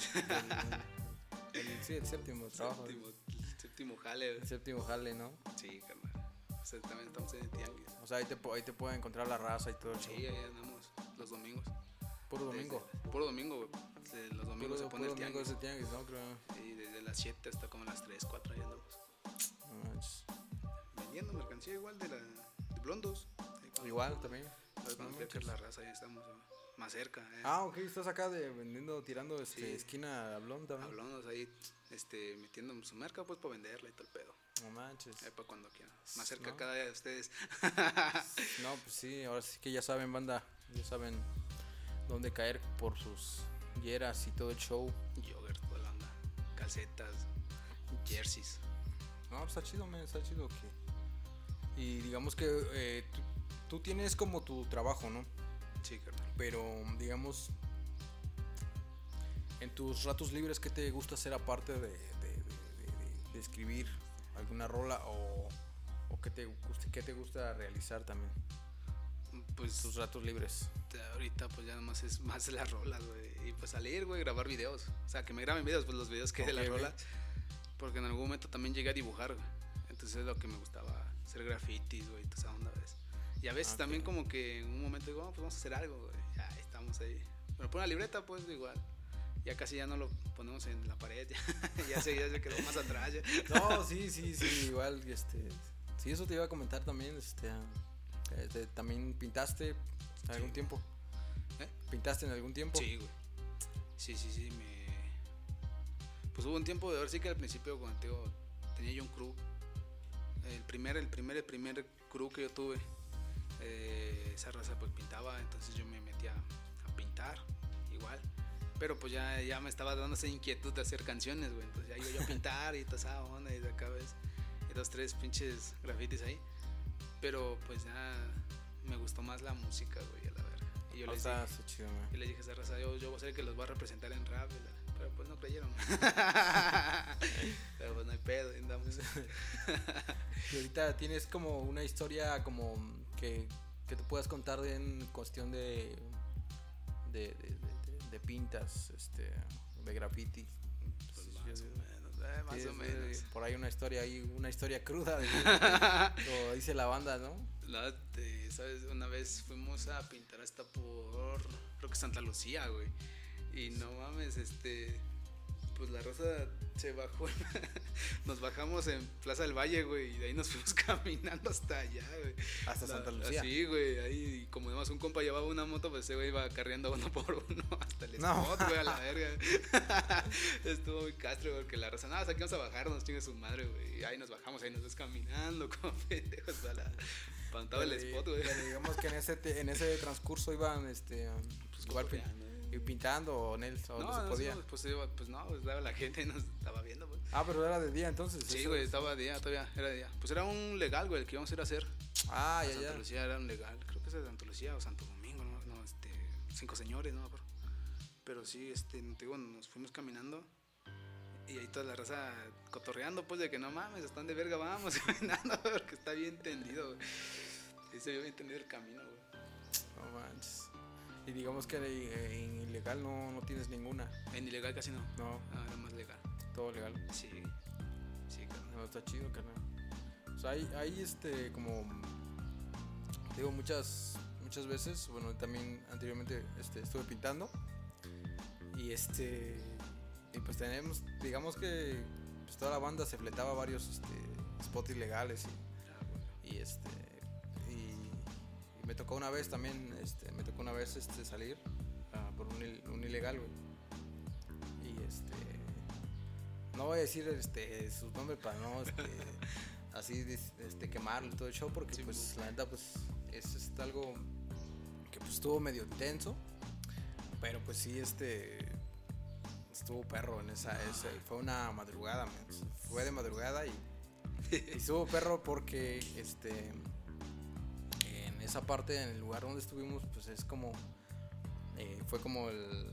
sí, el séptimo trabajo.
Séptimo, el séptimo jale.
El séptimo jale, ¿no?
Sí, carnal. O sea, también estamos en el tianguis.
O sea, ahí te, ahí te puede encontrar la raza y todo
Sí, ahí andamos los domingos.
Puro domingo.
puro domingo, güey. Los domingos
puro,
se pone
el tianguis. Tianguis, ¿no? Creo.
Y desde las 7 hasta como las 3, 4 ahí andamos. Vendiendo mercancía igual de la de Blondos.
Igual también.
No, la raza, ahí estamos más cerca. Eh.
Ah, ok, estás acá de vendiendo, tirando este, esquina a Blond también.
A Blondos ahí este, metiendo su merca pues para venderla y todo el pedo.
No manches.
Ahí para cuando quieran. Más cerca cada día de ustedes.
no, pues sí, ahora sí que ya saben, banda. Ya saben dónde caer por sus yeras y todo el show.
Jogger, toda la onda. Calcetas, jerseys.
No, pues está chido, man, está chido que. Y digamos que eh, tú, tienes como tu trabajo, ¿no?
Sí, carnal.
Pero, digamos, en tus ratos libres, ¿qué te gusta hacer aparte de, de, escribir alguna rola o, o qué, te, qué te gusta realizar también?
Pues
tus ratos libres.
Ahorita pues ya nomás es más de las rolas, güey. Y pues salir, güey, grabar videos. O sea, que me graben videos, pues los videos que de las rolas. Porque en algún momento también llegué a dibujar, güey. Entonces es lo que me gustaba, hacer grafitis, güey, toda esa onda, ¿ves? Y a veces también como que en un momento digo, oh, pues vamos a hacer algo, güey. Ya estamos ahí. Pero por una libreta, pues igual. Ya casi ya no lo ponemos en la pared, ya, ya, se, ya se quedó más atrás. Ya.
No, sí, sí, sí, igual, este... Sí, eso te iba a comentar también, este... Este, ¿También pintaste en algún tiempo? ¿Eh? ¿Pintaste en algún tiempo?
Sí, güey. Sí, sí, sí. Me... Pues hubo un tiempo de ver, sí que al principio cuando tenía yo un crew. El primer, el primer, el primer crew que yo tuve, eh, esa raza pues pintaba, entonces yo me metía a pintar, igual. Pero pues ya, ya me estaba dando esa inquietud de hacer canciones, güey. Entonces ya iba yo a pintar y toda esa onda y de acá ves. Y dos, tres pinches grafitis ahí. Pero pues ya me gustó más la música, güey, a la verga. Y yo, les, dije,
chido,
y les dije a esa raza, yo, yo voy a ser el que los va a representar en rap. Pero pues no creyeron. pero pues no hay pedo, andamos.
y ahorita tienes como una historia como que, que te puedas contar en cuestión de, de, de, de pintas, este, de graffiti.
Pues más o menos, eh, más
sí,
o
sí,
menos.
Por ahí una historia ahí, una historia cruda, de- como dice la banda, ¿no?
La, te- ¿sabes? Una vez fuimos a pintar hasta por, creo que Santa Lucía, güey. Y no mames, este, pues la rosa se bajó. nos bajamos en Plaza del Valle, güey, y de ahí nos fuimos caminando hasta allá, güey.
Hasta
La-
Santa Lucía.
Sí, güey, ahí como además un compa llevaba una moto, pues ese güey iba carreando uno por uno hasta el
No.
spot, güey, a la verga. Estuvo muy castro, güey, porque la raza, nada, aquí vamos a bajarnos, chingue su madre, güey. Y ahí nos bajamos, ahí nos ves caminando como pendejos para la... Para todo el
Pero,
spot, güey.
pero digamos que en ese, en ese transcurso iban, este,
Pues
igual pintando o o no,
No,
se
no,
podía.
sí, pues, pues no, pues la gente nos estaba viendo, pues.
Ah, pero era de día entonces.
Sí, güey,
es-
estaba de día, todavía, era de día. Pues era un legal, güey, el que íbamos a ir a hacer.
Ah,
a
ya,
Santa
ya.
Lucía era un legal, creo que es de Santa Lucía o Santo Domingo, no, no este, cinco señores, no me acuerdo. Pero sí, este, te digo, nos fuimos caminando y ahí toda la raza cotorreando, pues de que no mames, están de verga, vamos caminando, porque está bien tendido, güey. Sí, se vio bien tendido el camino, güey.
No manches. Y digamos que en ilegal no, no tienes ninguna.
En ilegal casi no,
No,
no, era más legal.
todo legal.
Sí, sí, carnal.
No, está chido, carnal. O sea, hay, hay este, como. Digo, muchas muchas veces. Bueno, también anteriormente este, estuve pintando. Y este. Y pues tenemos. Digamos que. Pues toda la banda se fletaba varios este, spots ilegales.
Ah, güey.
Y, y este. Me tocó una vez también. Este, me tocó una vez este, salir ah, por un, il- un ilegal, güey. Y este. No voy a decir este, sus nombres para no este, así este, quemarlo y todo el show porque
Sí,
pues la neta pues es, es algo que pues estuvo medio intenso pero pues sí este estuvo perro en esa, ese- fue una madrugada man. fue de madrugada y, y estuvo perro porque este esa parte en el lugar donde estuvimos pues es como eh, fue como el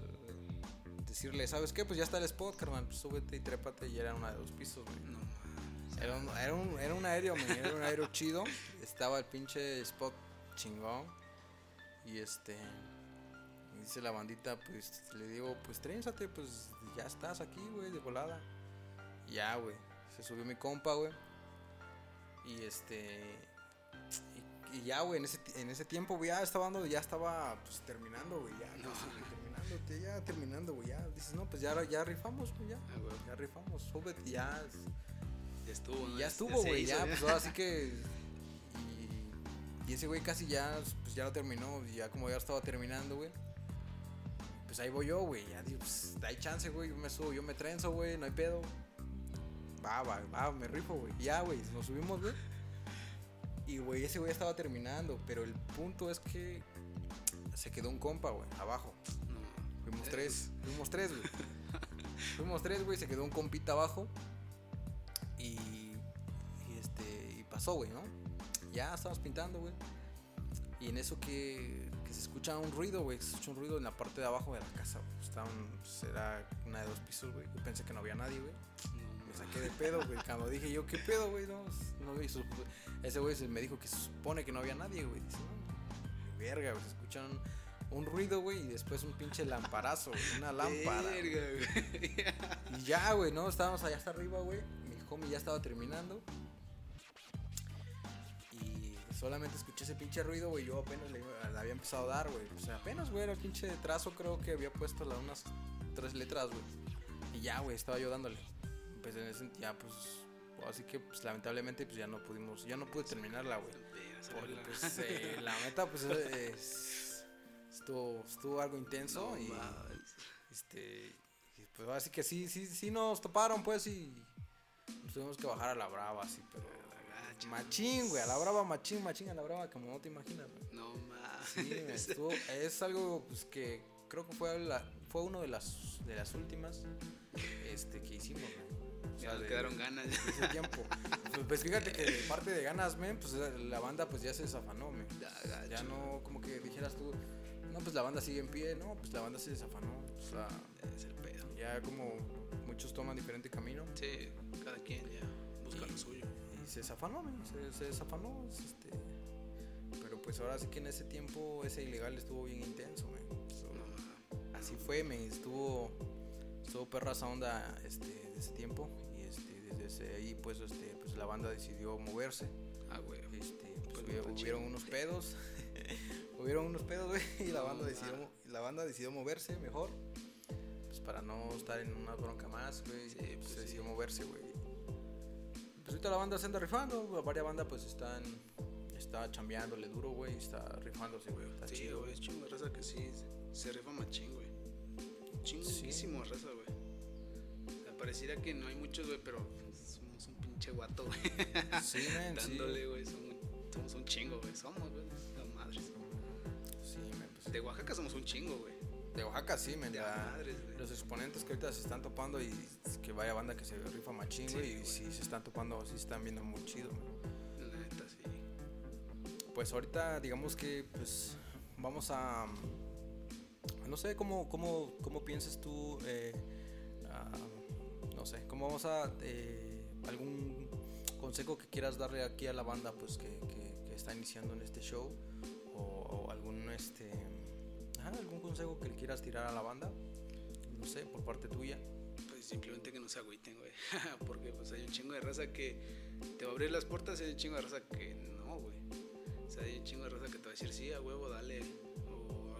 decirle sabes qué pues ya está el spot carnal pues súbete y trépate y era una de los pisos güey.
No mames.
Era un, era un, era un aéreo, man, era un aéreo chido. Estaba el pinche spot chingón. Y este. Dice la bandita, pues le digo, pues trénsate, pues ya estás aquí, güey, de volada. Y Ya, güey. Se subió mi compa, güey. Y este. Y, ya, güey, en ese, en ese tiempo, güey, ya estaba, dando- ya estaba pues, terminando, güey. Ya,
No.
güey, terminando, te- ya terminando, güey. Ya dices, no, pues ya, ya rifamos, güey, ya.
Ah, güey.
Ya rifamos, súbete, ya.
Ya estuvo,
ya
Ya
estuvo, güey,
hizo,
ya, pues ahora sí que. Y, y ese güey casi ya, pues ya lo terminó, ya como ya estaba terminando, güey. Pues ahí voy yo, güey, ya digo, pues hay chance, güey, yo me subo, yo me trenzo, güey, no hay pedo. Va, va, va, me rifo, güey. Ya, güey, nos subimos, güey. Y, güey, ese güey estaba terminando, pero el punto es que se quedó un compa, güey, abajo.
No.
Fuimos
Eh,
tres, fuimos tres, güey. fuimos tres, güey, se quedó un compita abajo. Y, y este, y pasó, güey, ¿no? Ya estábamos pintando, güey. Y en eso que, que se escucha un ruido, güey, se escucha un ruido en la parte de abajo de la casa, güey. Estaban, pues, era una de dos pisos, güey. Yo pensé que no había nadie, güey. Saqué de pedo, güey. Cuando dije yo, ¿qué pedo, güey? No, no, güey, su- ese güey me dijo que se supone que no había nadie, güey. Dice, no, verga, güey. Se escuchan un, ruido, güey, y después un pinche lamparazo, güey. Una lámpara. güey.
Verga, güey.
Y ya, güey, ¿no? Estábamos allá hasta arriba, güey. Mi homie ya estaba terminando. Y solamente escuché ese pinche ruido, güey. Yo apenas le, le había empezado a dar, güey. O sea, apenas, güey, era el pinche trazo, creo que había puesto la- unas tres letras, güey. Y ya, güey, estaba yo dándole. Pues en ese, ya, pues, así que, pues, lamentablemente, pues ya no pudimos, ya no pude terminarla, güey. Porque, pues, eh, la neta, pues, es- estuvo, estuvo algo intenso
No
y... Este, y pues así que sí, sí, sí nos toparon, pues, y nos tuvimos que bajar a la brava, así, pero machín, güey, a la brava, machín, machín, a la brava, como no te imaginas, güey.
No mames.
Sí, estuvo- es algo, pues, que creo que fue, la, fue uno de las, de las últimas, este, que hicimos, güey. O
Ya
de-
quedaron ganas.
de ese tiempo. Pues, pues fíjate que de parte de ganas, men, pues la banda pues ya se desafanó, men. Ya no, como que dijeras tú, no, pues la banda sigue en pie, no, pues la banda se desafanó. O sea,
Es el pedo.
ya como muchos toman diferente camino
Sí, cada quien ya busca lo suyo.
y se desafanó, men, se, se desafanó. es, Este, pero pues ahora sí que en ese tiempo ese ilegal estuvo bien intenso, men. So,
No mames.
así fue, me estuvo, estuvo perra esa onda este, de ese tiempo. Desde ahí, pues, este, pues la banda decidió moverse.
Ah, güey.
Este, pues, hubieron, unos pedos. hubieron unos pedos, güey. Y la banda, decidió, la banda decidió moverse mejor. Pues para no estar en una bronca más, güey. pues, pues decidió moverse, güey. Pues ahorita la banda se anda rifando. Varias bandas, pues están está chambeándole duro, güey, está rifándose, güey. Está
sí,
chido.
güey, es chingo de raza que sí se rifa machín, güey. Chinguísimo sí. raza, güey. Pareciera que no hay muchos, güey, pero somos un pinche guato, güey.
Sí, man,
Dándole, güey, somos, somos, un chingo, güey. Somos, güey, las madres.
Sí, man, pues.
De Oaxaca somos un chingo, güey.
De Oaxaca sí, men. La, los exponentes que ahorita se están topando y que vaya banda que se rifa machín, güey. Sí, y sí se están topando, sí se están viendo muy chido, man pues ahorita digamos que pues vamos a no sé cómo cómo, cómo piensas tú eh, sé cómo vamos a eh, algún consejo que quieras darle aquí a la banda pues que, está iniciando en este show o, algún este algún consejo que le quieras tirar a la banda no sé por parte tuya.
Pues simplemente que no se agüiten güey porque pues hay un chingo de raza que te va a abrir las puertas y hay un chingo de raza que no güey. O sea, hay un chingo de raza que te va a decir, sí, a huevo, dale.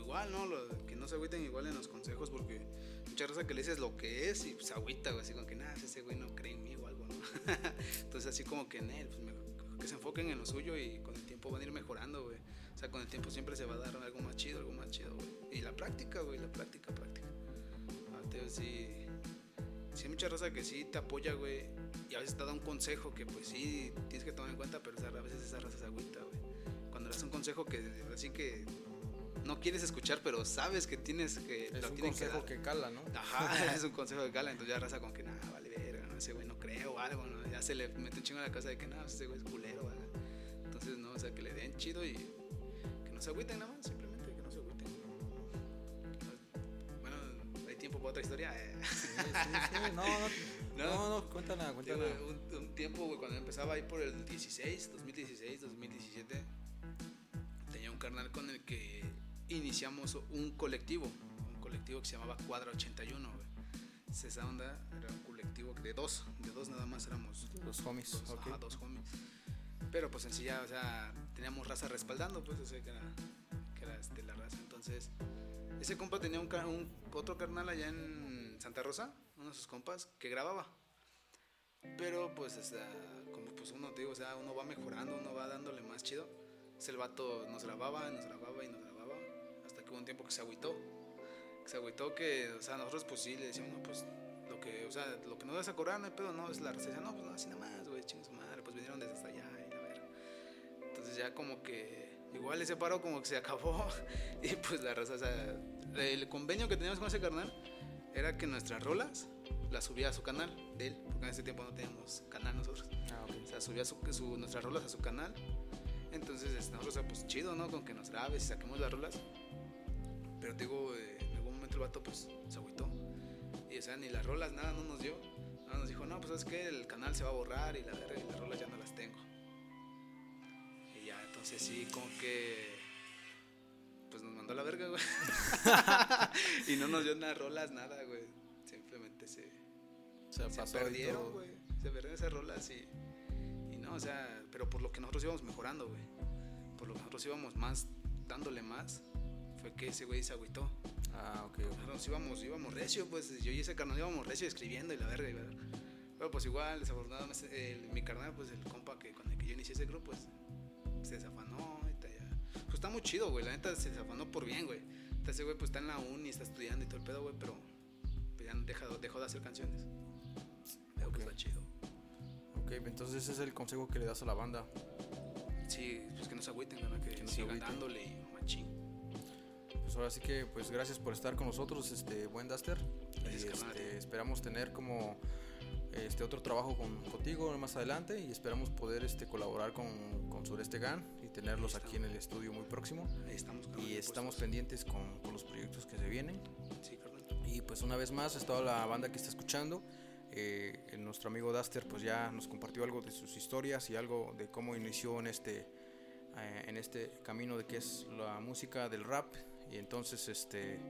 O igual, ¿no? que no se agüiten igual en los consejos porque mucha raza que le dices lo que es y pues agüita, güey. Así como que, nada, ese güey no cree en mí o algo, ¿no? Entonces, así como que, él, pues que se enfoquen en lo suyo y con el tiempo van a ir mejorando, güey. O sea, con el tiempo siempre se va a dar algo más chido, algo más chido, güey. Y la práctica, güey, la práctica, práctica. Entonces, sí, sí hay mucha raza que sí te apoya, güey. Y a veces te da un consejo que, pues sí, tienes que tomar en cuenta, pero a veces esa raza se agüita, güey es un consejo que así que no quieres escuchar, pero sabes que tienes que.
Es un consejo que, cala, ¿no?
Ajá, es un consejo que cala, entonces ya raza con que nada, vale verga, no, ese güey no creo o algo, ¿no? Ya se le mete un chingo en la casa de que nada, ese güey es culero, ¿verdad? Entonces, no, o sea, que le den chido y que no se agüiten nada más, simplemente que no se agüiten. Bueno, hay tiempo para otra historia.
Eh. Sí, sí, sí, no, no. No, no, cuéntala, cuéntala.
Un, un tiempo, güey, cuando empezaba ahí por el 16, 2016, 2017 carnal con el que iniciamos un colectivo, un colectivo que se llamaba Cuadra 81, güey. Esa onda era un colectivo de dos, de dos nada más éramos.
Dos homies.
Dos, okay. dos homies. Pero pues en sí ya, o sea, teníamos raza respaldando, pues, o sea, que era, que era este, la raza. Entonces, ese compa tenía un, un, otro carnal allá en Santa Rosa, uno de sus compas, que grababa. Pero pues, o sea, como pues uno, te digo, o sea, uno va mejorando, uno va dándole más chido pues el vato nos grababa, nos grababa y nos grababa. Que hubo un tiempo que se agüitó. Que se agüitó que, o sea, nosotros pues sí le decíamos, no, pues lo que, o sea, lo que nos vas a cobrar, no hay pedo, no, es la receta. No, pues no, así nada más, güey, su madre, pues vinieron desde hasta allá y a ver. Entonces ya como que, igual ese paro como que se acabó. y pues la raza, o sea, el convenio que teníamos con ese carnal era que nuestras rolas las subía a su canal de él, porque en ese tiempo no teníamos canal nosotros. Ah, okay. O sea, subía su, su, nuestras rolas a su canal entonces, este, nosotros, pues chido, ¿no? Con que nos grabes y saquemos las rolas. Pero digo, eh, en algún momento el vato, pues, se agüitó. Y, o sea, ni las rolas, nada, no nos dio. Nada, nos dijo, no, pues es que el canal se va a borrar y, la, y las rolas ya no las tengo. Y ya, entonces sí, como que. Pues nos mandó a la verga, güey. y no nos dio nada rolas, nada, güey. Simplemente se.
Se,
se perdieron, güey. Se perdieron esas rolas y o sea, pero por lo que nosotros íbamos mejorando, güey. Por lo que nosotros íbamos más, dándole más, fue que ese güey se agüitó.
Ah, ok.
Nosotros íbamos, íbamos recio, pues yo y ese carnal íbamos recio escribiendo y la verga, y verga. Pero pues igual, desafortunadamente, mi carnal, pues el compa que con el que yo inicié ese grupo, pues se desafanó y ya. Pues está muy chido, güey. La neta se desafanó por bien, güey. Ese güey pues está en la uni, está estudiando y todo el pedo, güey, pero pues, ya dejó, dejó de hacer canciones. Pero que está chido.
Ok, entonces ese es el consejo que le das a la banda.
Sí, pues que no se agüiten, ¿verdad? Que, que sigan dándole machín.
Pues ahora sí que, pues gracias por estar con nosotros, este buen Duster. este, esperamos tener como este otro trabajo con, contigo más adelante y esperamos poder este colaborar con, con Sureste GAN y tenerlos aquí en el estudio muy próximo.
Ahí estamos.
Y estamos pendientes con, con, los proyectos que se vienen.
Sí,
Y pues una vez más, es toda la banda que está escuchando. Eh, nuestro amigo Duster pues ya nos compartió algo de sus historias y algo de cómo inició en este, eh, en este camino de que es la música del rap y entonces este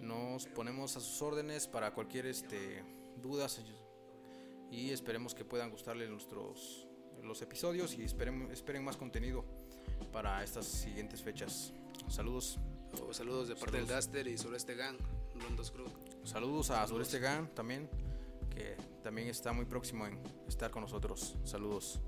Nos ponemos a sus órdenes para cualquier este, dudas y esperemos que puedan gustarle nuestros los episodios y esperen, esperen más contenido para estas siguientes fechas. Saludos.
Oh, saludos de parte del Duster y Sureste Gang, Rondos Cruz.
Saludos a Sureste Gang también, que también está muy próximo en estar con nosotros. Saludos.